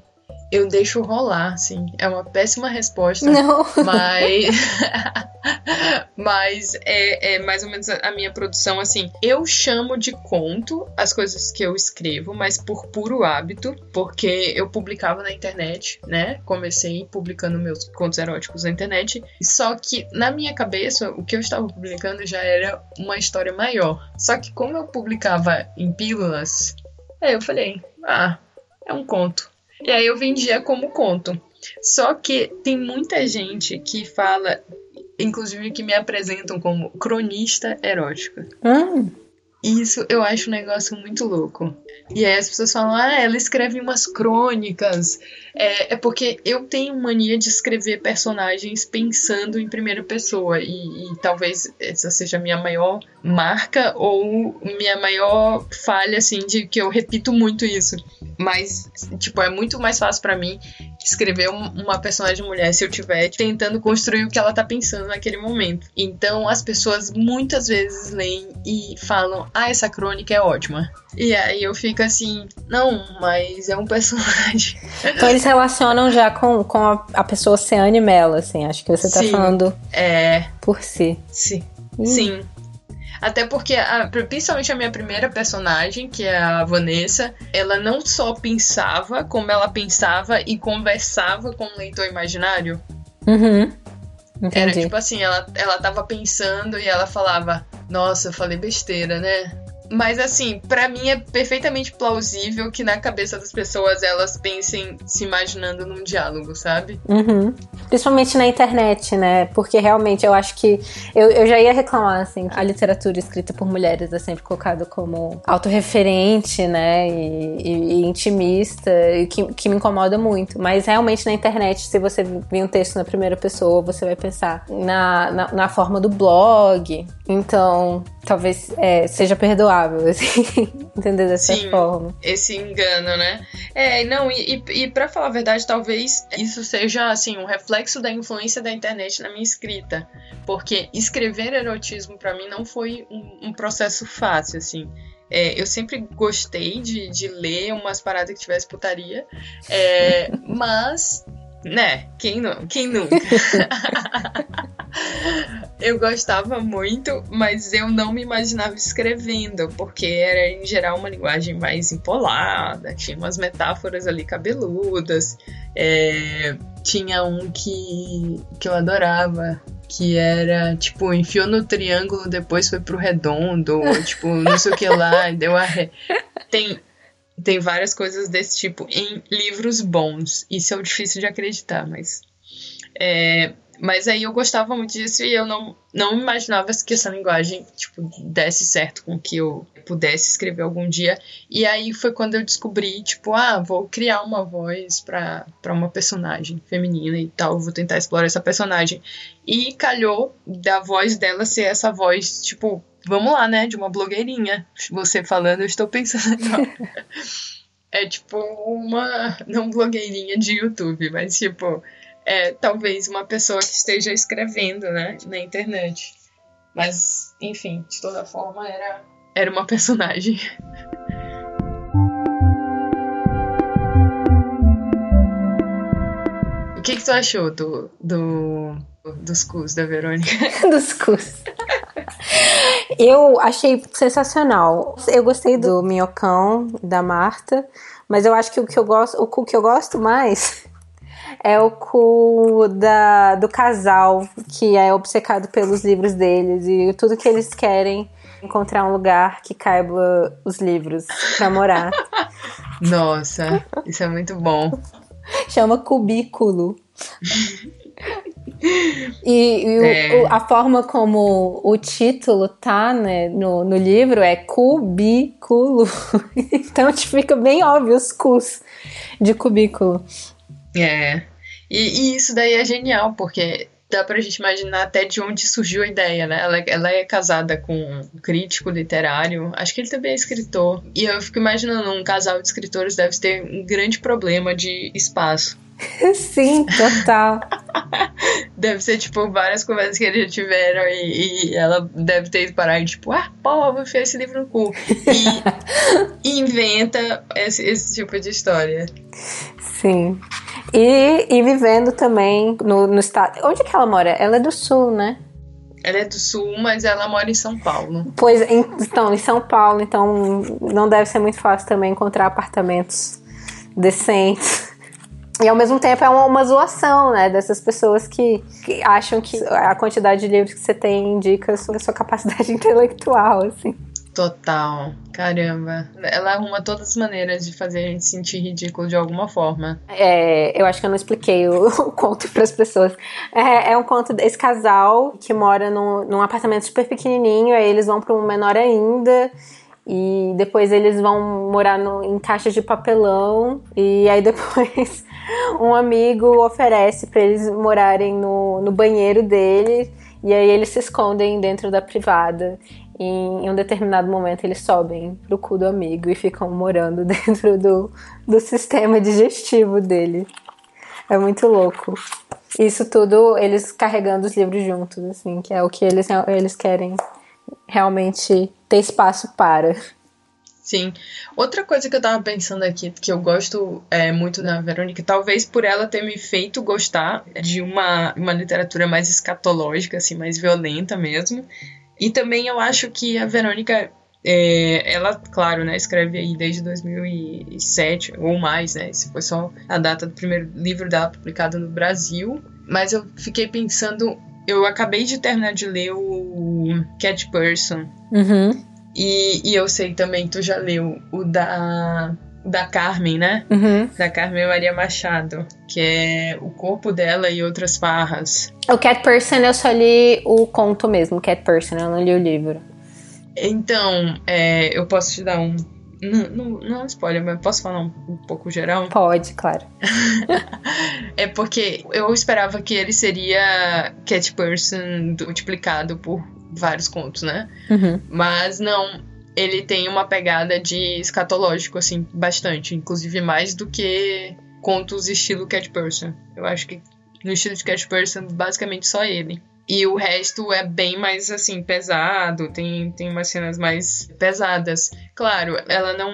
eu deixo rolar, assim. É uma péssima resposta. Não. Mas. mas é, é, mais ou menos a minha produção, assim. Eu chamo de conto as coisas que eu escrevo, mas por puro hábito, porque eu publicava na internet, né? Comecei publicando meus contos eróticos na internet. Só que na minha cabeça, o que eu estava publicando já era uma história maior. Só que como eu publicava em pílulas, aí eu falei, ah, é um conto. E aí eu vendia como conto. Só que tem muita gente que fala, inclusive que me apresentam como cronista erótica. Hum. Isso eu acho um negócio muito louco. E aí as pessoas falam, ah, ela escreve umas crônicas. É, é porque eu tenho mania de escrever personagens pensando em primeira pessoa. E, e talvez essa seja a minha maior marca ou minha maior falha, assim, de que eu repito muito isso. Mas, tipo, é muito mais fácil para mim escrever uma personagem mulher se eu estiver tentando construir o que ela tá pensando naquele momento. Então as pessoas muitas vezes leem e falam: Ah, essa crônica é ótima. E aí eu fico assim, não, mas é um personagem. Então eles relacionam já com, com a, a pessoa ser animela, assim. Acho que você tá Sim, falando É. por si. Sim. Hum. Sim. Até porque, a- principalmente a minha primeira personagem, que é a Vanessa, ela não só pensava como ela pensava e conversava com o leitor imaginário. Uhum. Era Entendi. tipo assim, ela, ela tava pensando e ela falava, nossa, eu falei besteira, né? Mas assim, pra mim é perfeitamente plausível que na cabeça das pessoas elas pensem se imaginando num diálogo, sabe? Uhum. Principalmente na internet, né? Porque realmente eu acho que. Eu, eu já ia reclamar, assim, a literatura escrita por mulheres é sempre colocada como autorreferente, né? E, e- e intimista, e que, que me incomoda muito. Mas realmente na internet, se você vir um texto na primeira pessoa, você vai pensar na, na, na forma do blog. Então, talvez é, seja perdoável, assim, entender dessa Sim. forma. Esse engano, né? É, não, e, e, e para falar a verdade, talvez isso seja, assim, um reflexo da influência da internet na minha escrita. Porque escrever erotismo pra mim não foi um, um processo fácil, assim. É, eu sempre gostei de, de ler umas paradas que tivesse putaria, é, mas, né, quem, não, quem nunca? eu gostava muito, mas eu não me imaginava escrevendo, porque era em geral uma linguagem mais empolada, tinha umas metáforas ali cabeludas. é, tinha um que, que eu adorava, que era tipo, enfiou no triângulo, depois foi pro redondo, ou, tipo, não sei o que lá, deu a ré. Tem, tem várias coisas desse tipo em livros bons. Isso é difícil de acreditar, mas. É, mas aí eu gostava muito disso e eu não, não imaginava que essa linguagem, tipo, desse certo com que eu pudesse escrever algum dia. E aí foi quando eu descobri, tipo, ah, vou criar uma voz pra uma personagem feminina e tal, vou tentar explorar essa personagem. E calhou da voz dela ser essa voz, tipo, vamos lá, né, de uma blogueirinha. Você falando, eu estou pensando. É tipo uma. Não blogueirinha de YouTube, mas tipo. É talvez uma pessoa que esteja escrevendo, né? Na internet. Mas, enfim, de toda forma, era, era uma personagem. O que, que tu achou do, do, dos cus da Verônica? dos cursos. Eu achei sensacional. Eu gostei do minhocão da Marta, mas eu acho que o que eu gosto, o cu que eu gosto mais é o cu da, do casal que é obcecado pelos livros deles e tudo que eles querem encontrar um lugar que caiba os livros pra morar. Nossa, isso é muito bom. Chama cubículo. E, e É. o- a forma como o título tá né, no, no livro é cubículo. então tipo, fica bem óbvio os cus de cubículo. É. E, e isso daí é genial, porque dá pra gente imaginar até de onde surgiu a ideia, né? Ela, ela é casada com um crítico literário, acho que ele também é escritor. E eu fico imaginando, um casal de escritores deve ter um grande problema de espaço. Sim, total. deve ser, tipo, várias conversas que eles já tiveram e, e ela deve ter ido parar e, tipo, ah, pô, vou enfiar esse livro no cu. E inventa esse, esse tipo de história. Sim. E, e vivendo também no, no estado. Onde que ela mora? Ela é do sul, né? Ela é do sul, mas ela mora em São Paulo. Pois, então, em São Paulo, então não deve ser muito fácil também encontrar apartamentos decentes. E ao mesmo tempo é uma, uma zoação, né? Dessas pessoas que, que, acham que a quantidade de livros que você tem indica sobre a sua capacidade intelectual, assim. Total. Caramba. Ela arruma todas as maneiras de fazer a gente sentir ridículo de alguma forma. É, eu acho que eu não expliquei o, o conto para as pessoas. É, é, um conto desse casal que mora num, num apartamento super pequenininho, aí eles vão para um menor ainda. E depois eles vão morar no, em caixas de papelão. E aí depois um amigo oferece para eles morarem no, no banheiro dele. E aí eles se escondem dentro da privada em, um determinado momento eles sobem pro cu do amigo e ficam morando dentro do, do sistema digestivo dele. É muito louco. Isso tudo eles carregando os livros juntos, assim, que é o que eles, eles querem realmente ter espaço para. Sim. Outra coisa que eu tava pensando aqui, que eu gosto é, muito da Verônica, talvez por ela ter me feito gostar de uma, uma literatura mais escatológica, assim, mais violenta mesmo, e também eu acho que a Verônica, é, ela, claro, né, escreve aí desde 2007 ou mais, né? Esse foi só a data do primeiro livro dela publicado no Brasil. Mas eu fiquei pensando, eu acabei de terminar de ler o Cat Person. Uhum. E, e eu sei também, tu já leu o da da Carmen, né? Uhum. Da Carmen Maria Machado, que é O Corpo dela e Outras Farras. O Cat Person eu só li o conto mesmo, Cat Person, eu não li o livro. Então, é, eu posso te dar um. Não, não, não é um spoiler, mas posso falar um, um pouco geral? Pode, claro. é porque eu esperava que ele seria Cat Person multiplicado por vários contos, né? Uhum. Mas não, ele tem uma pegada de escatológico, assim, bastante. Inclusive mais do que contos estilo Cat Person. Eu acho que no estilo de Cat Person, basicamente só ele. E o resto é bem mais, assim, pesado, tem, tem umas cenas mais pesadas. Claro, ela não,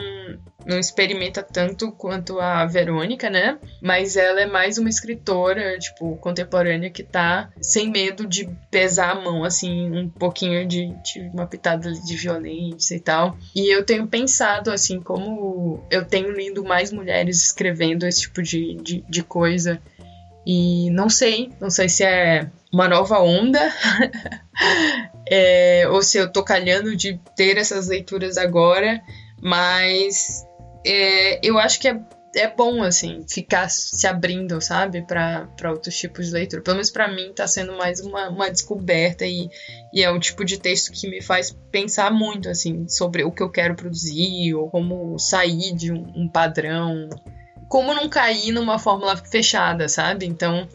não experimenta tanto quanto a Verônica, né? Mas ela é mais uma escritora, tipo, contemporânea que tá sem medo de pesar a mão, assim, um pouquinho de, de uma pitada de violência e tal. E eu tenho pensado, assim, como eu tenho lido mais mulheres escrevendo esse tipo de, de, de coisa. E não sei, não sei se é uma nova onda, é, ou se eu tô calhando de ter essas leituras agora, mas é, eu acho que é, é bom, assim, ficar se abrindo, sabe, para outros tipos de leitura. Pelo menos para mim tá sendo mais uma, uma descoberta e, e é um tipo de texto que me faz pensar muito, assim, sobre o que eu quero produzir ou como sair de um, um padrão. Como não cair numa fórmula fechada, sabe? Então,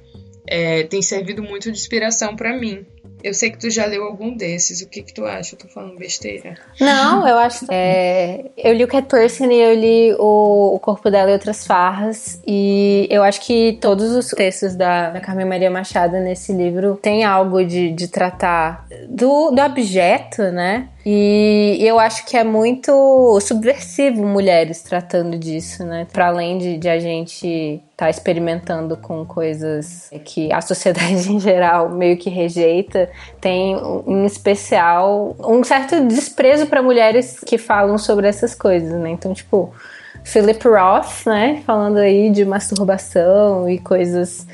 é, tem servido muito de inspiração para mim. Eu sei que tu já leu algum desses. O que que tu acha? Eu tô falando besteira? Não, eu acho. É, eu li o Cat Person e eu li o, o Corpo dela e Outras Farras. E eu acho que todos os textos da, da Carmen Maria Machado nesse livro tem algo de, de tratar do, do objeto, né? E eu acho que é muito subversivo mulheres tratando disso, né? Para além de, de, a gente tá experimentando com coisas que a sociedade em geral meio que rejeita, tem em especial um certo desprezo para mulheres que falam sobre essas coisas, né? Então, tipo, Philip Roth, né? Falando aí de masturbação e coisas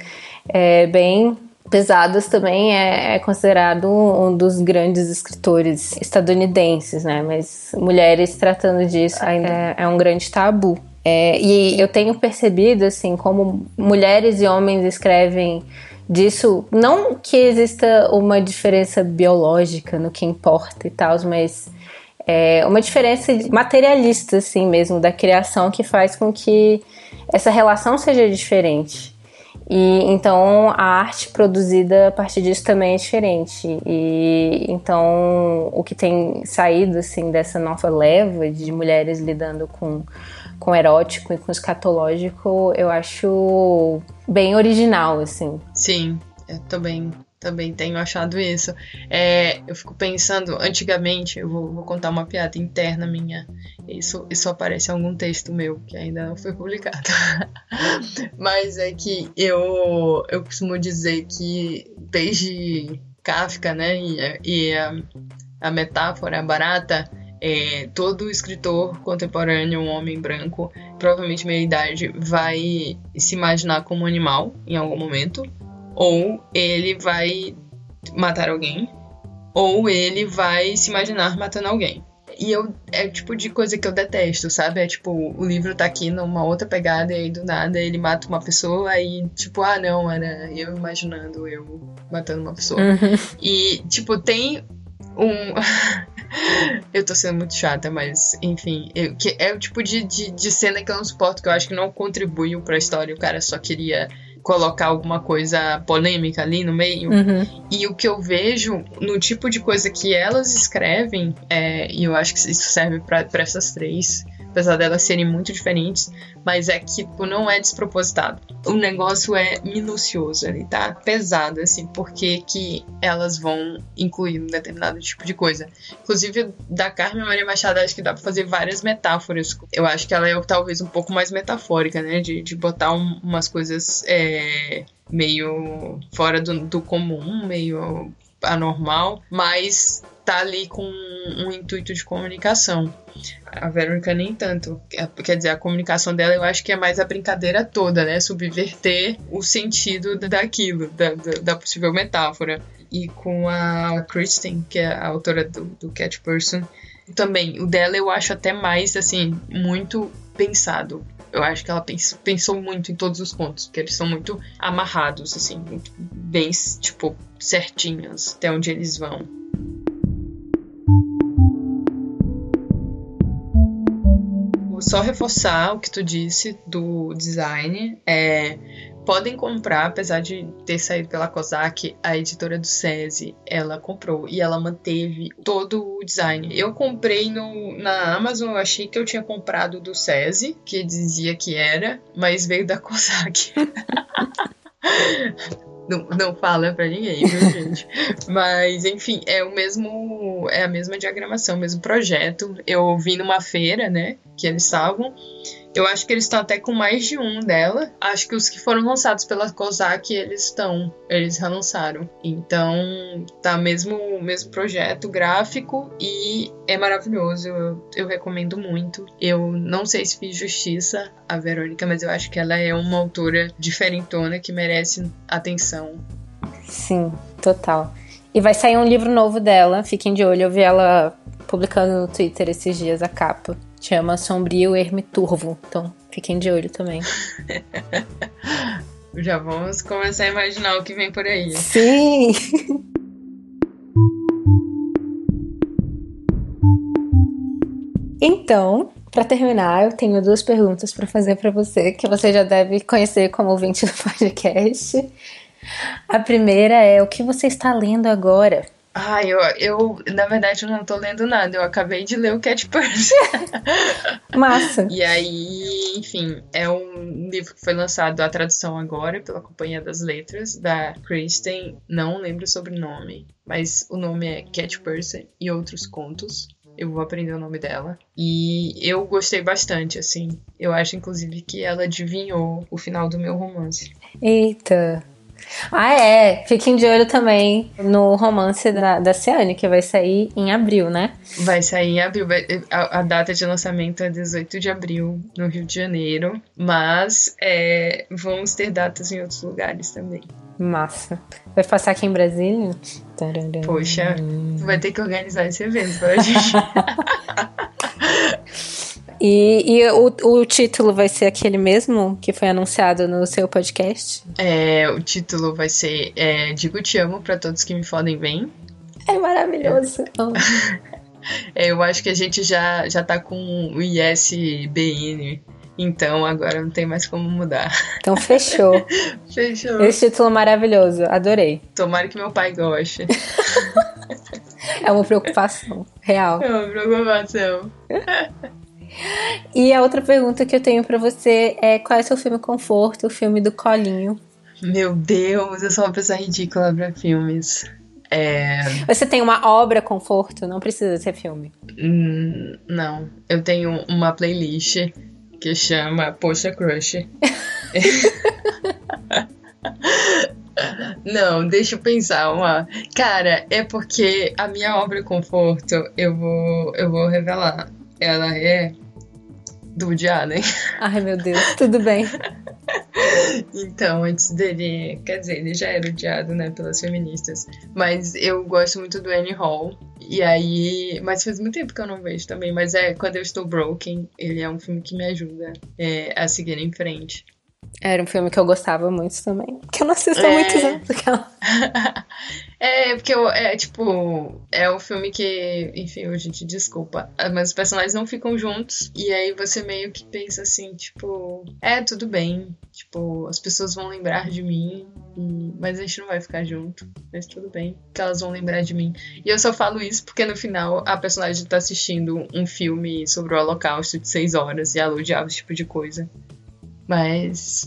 é, bem pesadas também é, é, considerado um dos grandes escritores estadunidenses, né? Mas mulheres tratando disso ainda é, é um grande tabu. É, e eu tenho percebido, assim, como mulheres e homens escrevem disso, não que exista uma diferença biológica no que importa e tal, mas é uma diferença materialista, assim mesmo, da criação que faz com que essa relação seja diferente. E então a arte produzida a partir disso também é diferente. E então o que tem saído assim dessa nova leva de mulheres lidando com com erótico e com escatológico, eu acho bem original, assim. Sim, eu também também tenho achado isso. É, eu fico pensando, antigamente, eu vou, vou, contar uma piada interna minha. Isso, isso aparece em algum texto meu, que ainda não foi publicado. Mas é que eu, eu costumo dizer que desde Kafka, né, e, e a, a metáfora barata, é, todo escritor contemporâneo, um homem branco, provavelmente meia idade, vai se imaginar como animal em algum momento ou ele vai matar alguém, ou ele vai se imaginar matando alguém. E eu é o tipo de coisa que eu detesto, sabe? É tipo, o livro tá aqui numa outra pegada e aí do nada ele mata uma pessoa e tipo, ah não, era eu imaginando eu matando uma pessoa. Uhum. E tipo, tem um. eu tô sendo muito chata, mas enfim, eu, que é o tipo de, de, de cena que eu não suporto, que eu acho que não contribuiu pra história, o cara só queria colocar alguma coisa polêmica ali no meio. Uhum. E o que eu vejo no tipo de coisa que elas escrevem, é, e eu acho que isso serve para essas três, apesar delas serem muito diferentes, mas é que tipo, não é despropositado. O negócio é minucioso, ele tá pesado, assim, porque que elas vão incluir um determinado tipo de coisa. Inclusive, da Carmen Maria Machado, acho que dá pra fazer várias metáforas. Eu acho que ela é talvez um pouco mais metafórica, né? De, de botar um, umas coisas é, meio fora do, do comum, meio anormal, mas tá ali com um intuito de comunicação. A Verônica nem tanto. Quer dizer, a comunicação dela eu acho que é mais a brincadeira toda, né? Subverter o sentido daquilo, da, da possível metáfora. E com a Kristen, que é a autora do, do Cat Person, também, o dela eu acho até mais, assim, muito pensado. Eu acho que ela pensou, muito em todos os contos, porque eles são muito amarrados, assim, bem, tipo, certinhos até onde eles vão. Só reforçar o que tu disse do design. É, podem comprar, apesar de ter saído pela COSAC, a editora do SESI, ela comprou e ela manteve todo o design. Eu comprei no, na Amazon, eu achei que eu tinha comprado do SESI, que dizia que era, mas veio da COSAC. Não, não fala pra ninguém, viu, gente? Mas, enfim, é o mesmo. É a mesma diagramação, o mesmo projeto. Eu vi numa feira, né? Que eles estavam. Eu acho que eles estão até com mais de um dela. Acho que os que foram lançados pela COSAC, eles estão. Eles relançaram. Então, tá mesmo mesmo projeto gráfico e é maravilhoso. Eu, eu recomendo muito. Eu não sei se fiz justiça à Verônica, mas eu acho que ela é uma autora diferentona que merece atenção. Sim, total. E vai sair um livro novo dela, fiquem de olho. Eu vi ela publicando no Twitter esses dias a capa. Chama Sombrio Ermiturvo. Então, fiquem de olho também. Já vamos começar a imaginar o que vem por aí. Sim! então, para terminar, eu tenho duas perguntas para fazer para você, que você já deve conhecer como ouvinte do podcast. A primeira é: o que você está lendo agora? Ah, eu, eu, na verdade, eu não tô lendo nada. Eu acabei de ler o Cat Purse. Massa. E aí, enfim, é um livro que foi lançado, a tradução agora, pela Companhia das Letras, da Kristen. Não lembro o sobrenome, mas o nome é Cat Purse e Outros Contos. Eu vou aprender o nome dela. E eu gostei bastante, assim. Eu acho, inclusive, que ela adivinhou o final do meu romance. Eita! Ah, é. Fiquem de olho também no romance da, da Ciane, que vai sair em abril, né? Vai sair em abril. A, a data de lançamento é 18 de abril, no Rio de Janeiro. Mas é, vamos ter datas em outros lugares também. Massa. Vai passar aqui em Brasília? Poxa, vai ter que organizar esse evento pra gente. E, e o, o título vai ser aquele mesmo que foi anunciado no seu podcast? É, o título vai ser é, Digo Te Amo para todos que me fodem bem. É maravilhoso. É, eu acho que a gente já, já tá com o ISBN. Então agora não tem mais como mudar. Então fechou. fechou. Esse título maravilhoso, adorei. Tomara que meu pai goste. é uma preocupação real. É uma preocupação. E a outra pergunta que eu tenho para você é qual é o seu filme conforto, o filme do colinho? Meu Deus, eu sou uma pessoa ridícula pra filmes. É... Você tem uma obra conforto? Não precisa ser filme. Hum, não, eu tenho uma playlist que chama Poxa Crush. Não, deixa eu pensar uma. Cara, é porque a minha obra conforto, eu vou, eu vou revelar. Ela é do Allen. Ai, meu Deus, tudo bem. então, antes dele, quer dizer, ele já era odiado, né, pelas feministas. Mas eu gosto muito do Annie Hall. E aí, mas faz muito tempo que eu não vejo também. Mas é quando eu estou broken, ele é um filme que me ajuda é, a seguir em frente. Era um filme que eu gostava muito também. Que eu não assisto há é... muitos anos. é, porque eu, é tipo, é um filme que, enfim, a gente desculpa, mas os personagens não ficam juntos. E aí você meio que pensa assim, tipo, é, tudo bem. Tipo, as pessoas vão lembrar de mim, e... mas a gente não vai ficar junto. Mas tudo bem, que elas vão lembrar de mim. E eu só falo isso porque no final a personagem tá assistindo um filme sobre o Holocausto de seis horas e ela odiava esse tipo de coisa. Mas.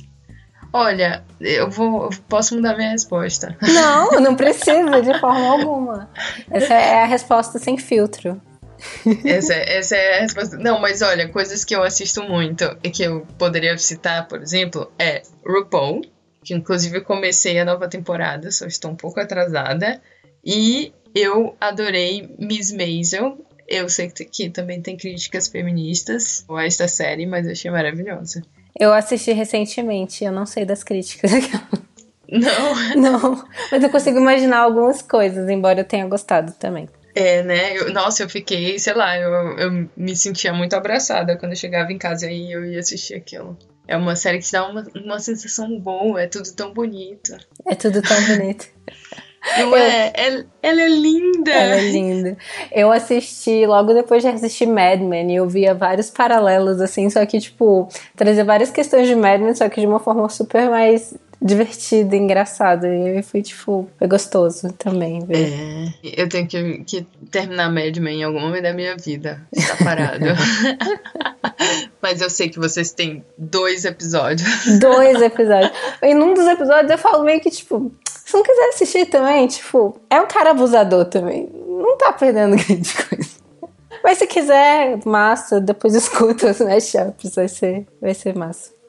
Olha, eu vou. Eu posso mudar minha resposta. Não, não precisa de forma alguma. Essa é a resposta sem filtro. Essa, essa é a resposta. Não, mas olha, coisas que eu assisto muito e que eu poderia citar, por exemplo, é RuPaul, que inclusive eu comecei a nova temporada, só estou um pouco atrasada. E eu adorei Miss Maisel. Eu sei que, que também tem críticas feministas a esta série, mas eu achei maravilhosa. Eu assisti recentemente, eu não sei das críticas. Não? Não, mas eu consigo imaginar algumas coisas, embora eu tenha gostado também. É, né? Eu, nossa, eu fiquei, sei lá, eu, eu me sentia muito abraçada quando eu chegava em casa e eu ia assistir aquilo. É uma série que te dá uma, uma sensação boa, é tudo tão bonito. É tudo tão bonito. Não é? Ela, ela, é linda. Ela é linda. Eu assisti, logo depois de assistir Mad Men, e eu via vários paralelos, assim, só que, tipo, trazer várias questões de Mad Men, só que de uma forma super mais divertida, engraçada. E foi, tipo, foi gostoso também. Ver. É, eu tenho que, que terminar Mad Men em algum momento da minha vida. Está parado. Mas eu sei que vocês têm dois episódios. Dois episódios. E num dos episódios eu falo meio que, tipo, se não quiser assistir também, tipo, é um cara abusador também. Não tá perdendo grande coisa. Mas se quiser, massa, depois escuta os mashups, vai ser, vai ser massa.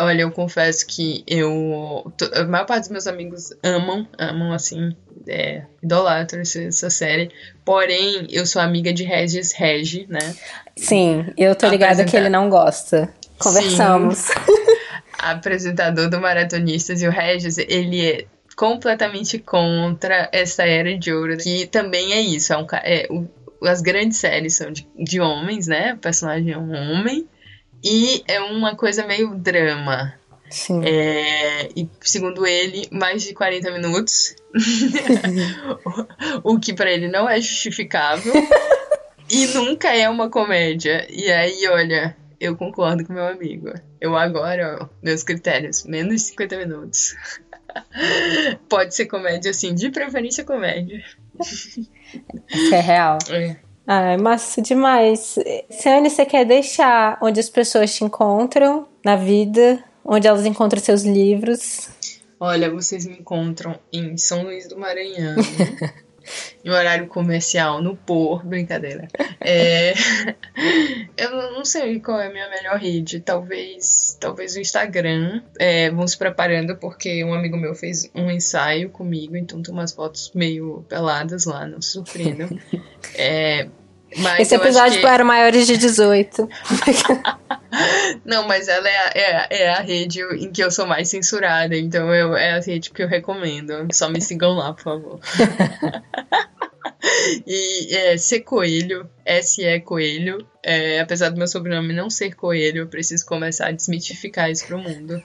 Olha, eu confesso que eu. A maior parte dos meus amigos amam, amam assim, é, idolatram essa série. Porém, eu sou amiga de Regis Regi, né? Sim, eu tô ligada que ele não gosta. Conversamos. Sim. Apresentador do Maratonistas e o Regis, ele é completamente contra essa era de ouro, que também é isso, é um, é, o, as grandes séries são de, de homens, né? O personagem é um homem, e é uma coisa meio drama. Sim. É, e segundo ele, mais de 40 minutos. o, que para ele não é justificável. e nunca é uma comédia. E aí, olha, eu concordo com meu amigo. Eu agora, ó, meus critérios, menos de 50 minutos. Pode ser comédia, assim, de preferência comédia. Isso é real. É. Ai, massa demais. Ciane, você quer deixar onde as pessoas te encontram na vida, onde elas encontram seus livros? Olha, vocês me encontram em São Luís do Maranhão. em horário comercial no Por, brincadeira. É, eu não sei qual é a minha melhor rede, talvez, talvez o Instagram. É, vamos preparando porque um amigo meu fez um ensaio comigo, então tem umas fotos meio peladas lá, não se surpreendam. É, mas Esse episódio que... para maiores de 18. Não, mas ela é a, é, a, é a rede em que eu sou mais censurada, então eu, é a rede que eu recomendo. Só me sigam lá, por favor. e é C Coelho, S-E Coelho. É, apesar do meu sobrenome não ser Coelho, eu preciso começar a desmitificar isso pro mundo.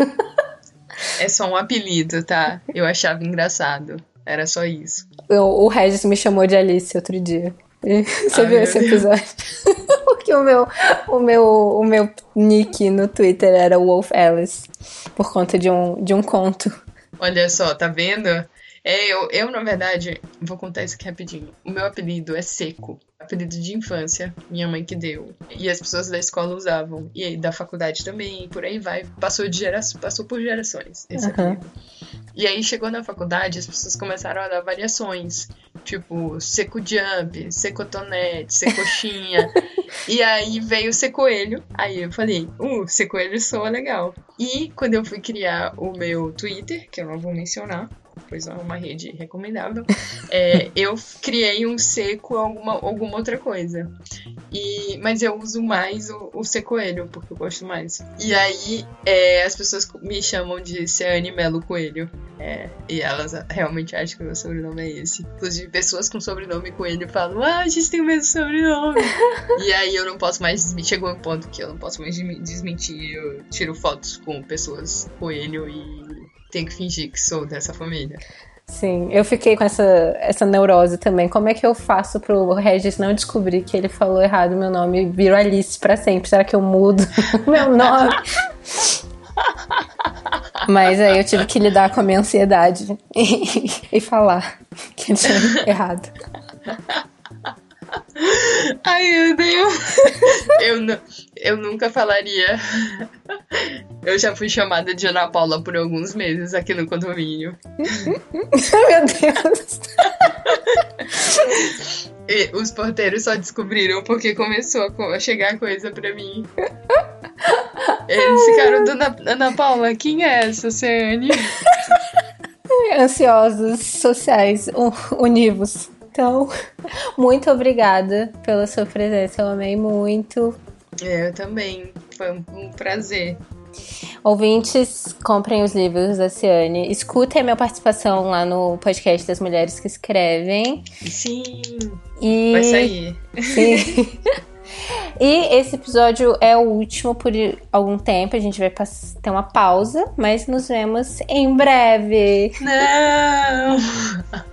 é só um apelido, tá? Eu achava engraçado. Era só isso. O, o Regis me chamou de Alice outro dia. Você Ai, viu esse episódio? Porque o meu, o, meu, o meu nick no Twitter era Wolf Alice. Por conta de um, de um conto. Olha só, tá vendo? É, eu, eu, na verdade, vou contar isso aqui rapidinho. O meu apelido é Seco. Apelido de infância, minha mãe que deu. E as pessoas da escola usavam. E aí, da faculdade também, por aí vai. Passou, de gera... Passou por gerações esse uhum. apelido. E aí chegou na faculdade, as pessoas começaram a dar variações. Tipo, seco jump, seco tonete, secoxinha. e aí veio o secoelho. Aí eu falei, uh, secoelho soa legal. E quando eu fui criar o meu Twitter, que eu não vou mencionar, pois é uma rede recomendável, é, eu criei um seco alguma, alguma outra coisa. E, mas eu uso mais o, o Secoelho, porque eu gosto mais. E aí é, as pessoas me chamam de Ciane Melo Coelho. É, e elas realmente acham que o meu sobrenome é esse. Inclusive, pessoas com sobrenome Coelho falam: Ah, a gente tem o mesmo sobrenome. e aí eu não posso mais desmentir. Chegou um ponto que eu não posso mais desmentir. Eu tiro fotos com pessoas Coelho e tenho que fingir que sou dessa família. Sim, eu fiquei com essa, essa neurose também. Como é que eu faço pro Regis não descobrir que ele falou errado meu nome e viro Alice pra sempre? Será que eu mudo meu nome? Mas aí eu tive que lidar com a minha ansiedade e, e falar que tinha errado. Ai, meu Deus. Eu, eu nunca falaria. Eu já fui chamada de Ana Paula por alguns meses aqui no condomínio. meu Deus. E os porteiros só descobriram porque começou a chegar coisa pra mim. Eles ficaram, Dona Ana Paula, quem é essa, Ciane? Ansiosos sociais, univos. Então, muito obrigada pela sua presença. Eu amei muito. Eu também. Foi um prazer. Ouvintes, comprem os livros da Ciane. Escutem a minha participação lá no podcast das mulheres que escrevem. Sim. E... Vai sair. Sim. E esse episódio é o último por algum tempo. A gente vai ter uma pausa, mas nos vemos em breve. Não!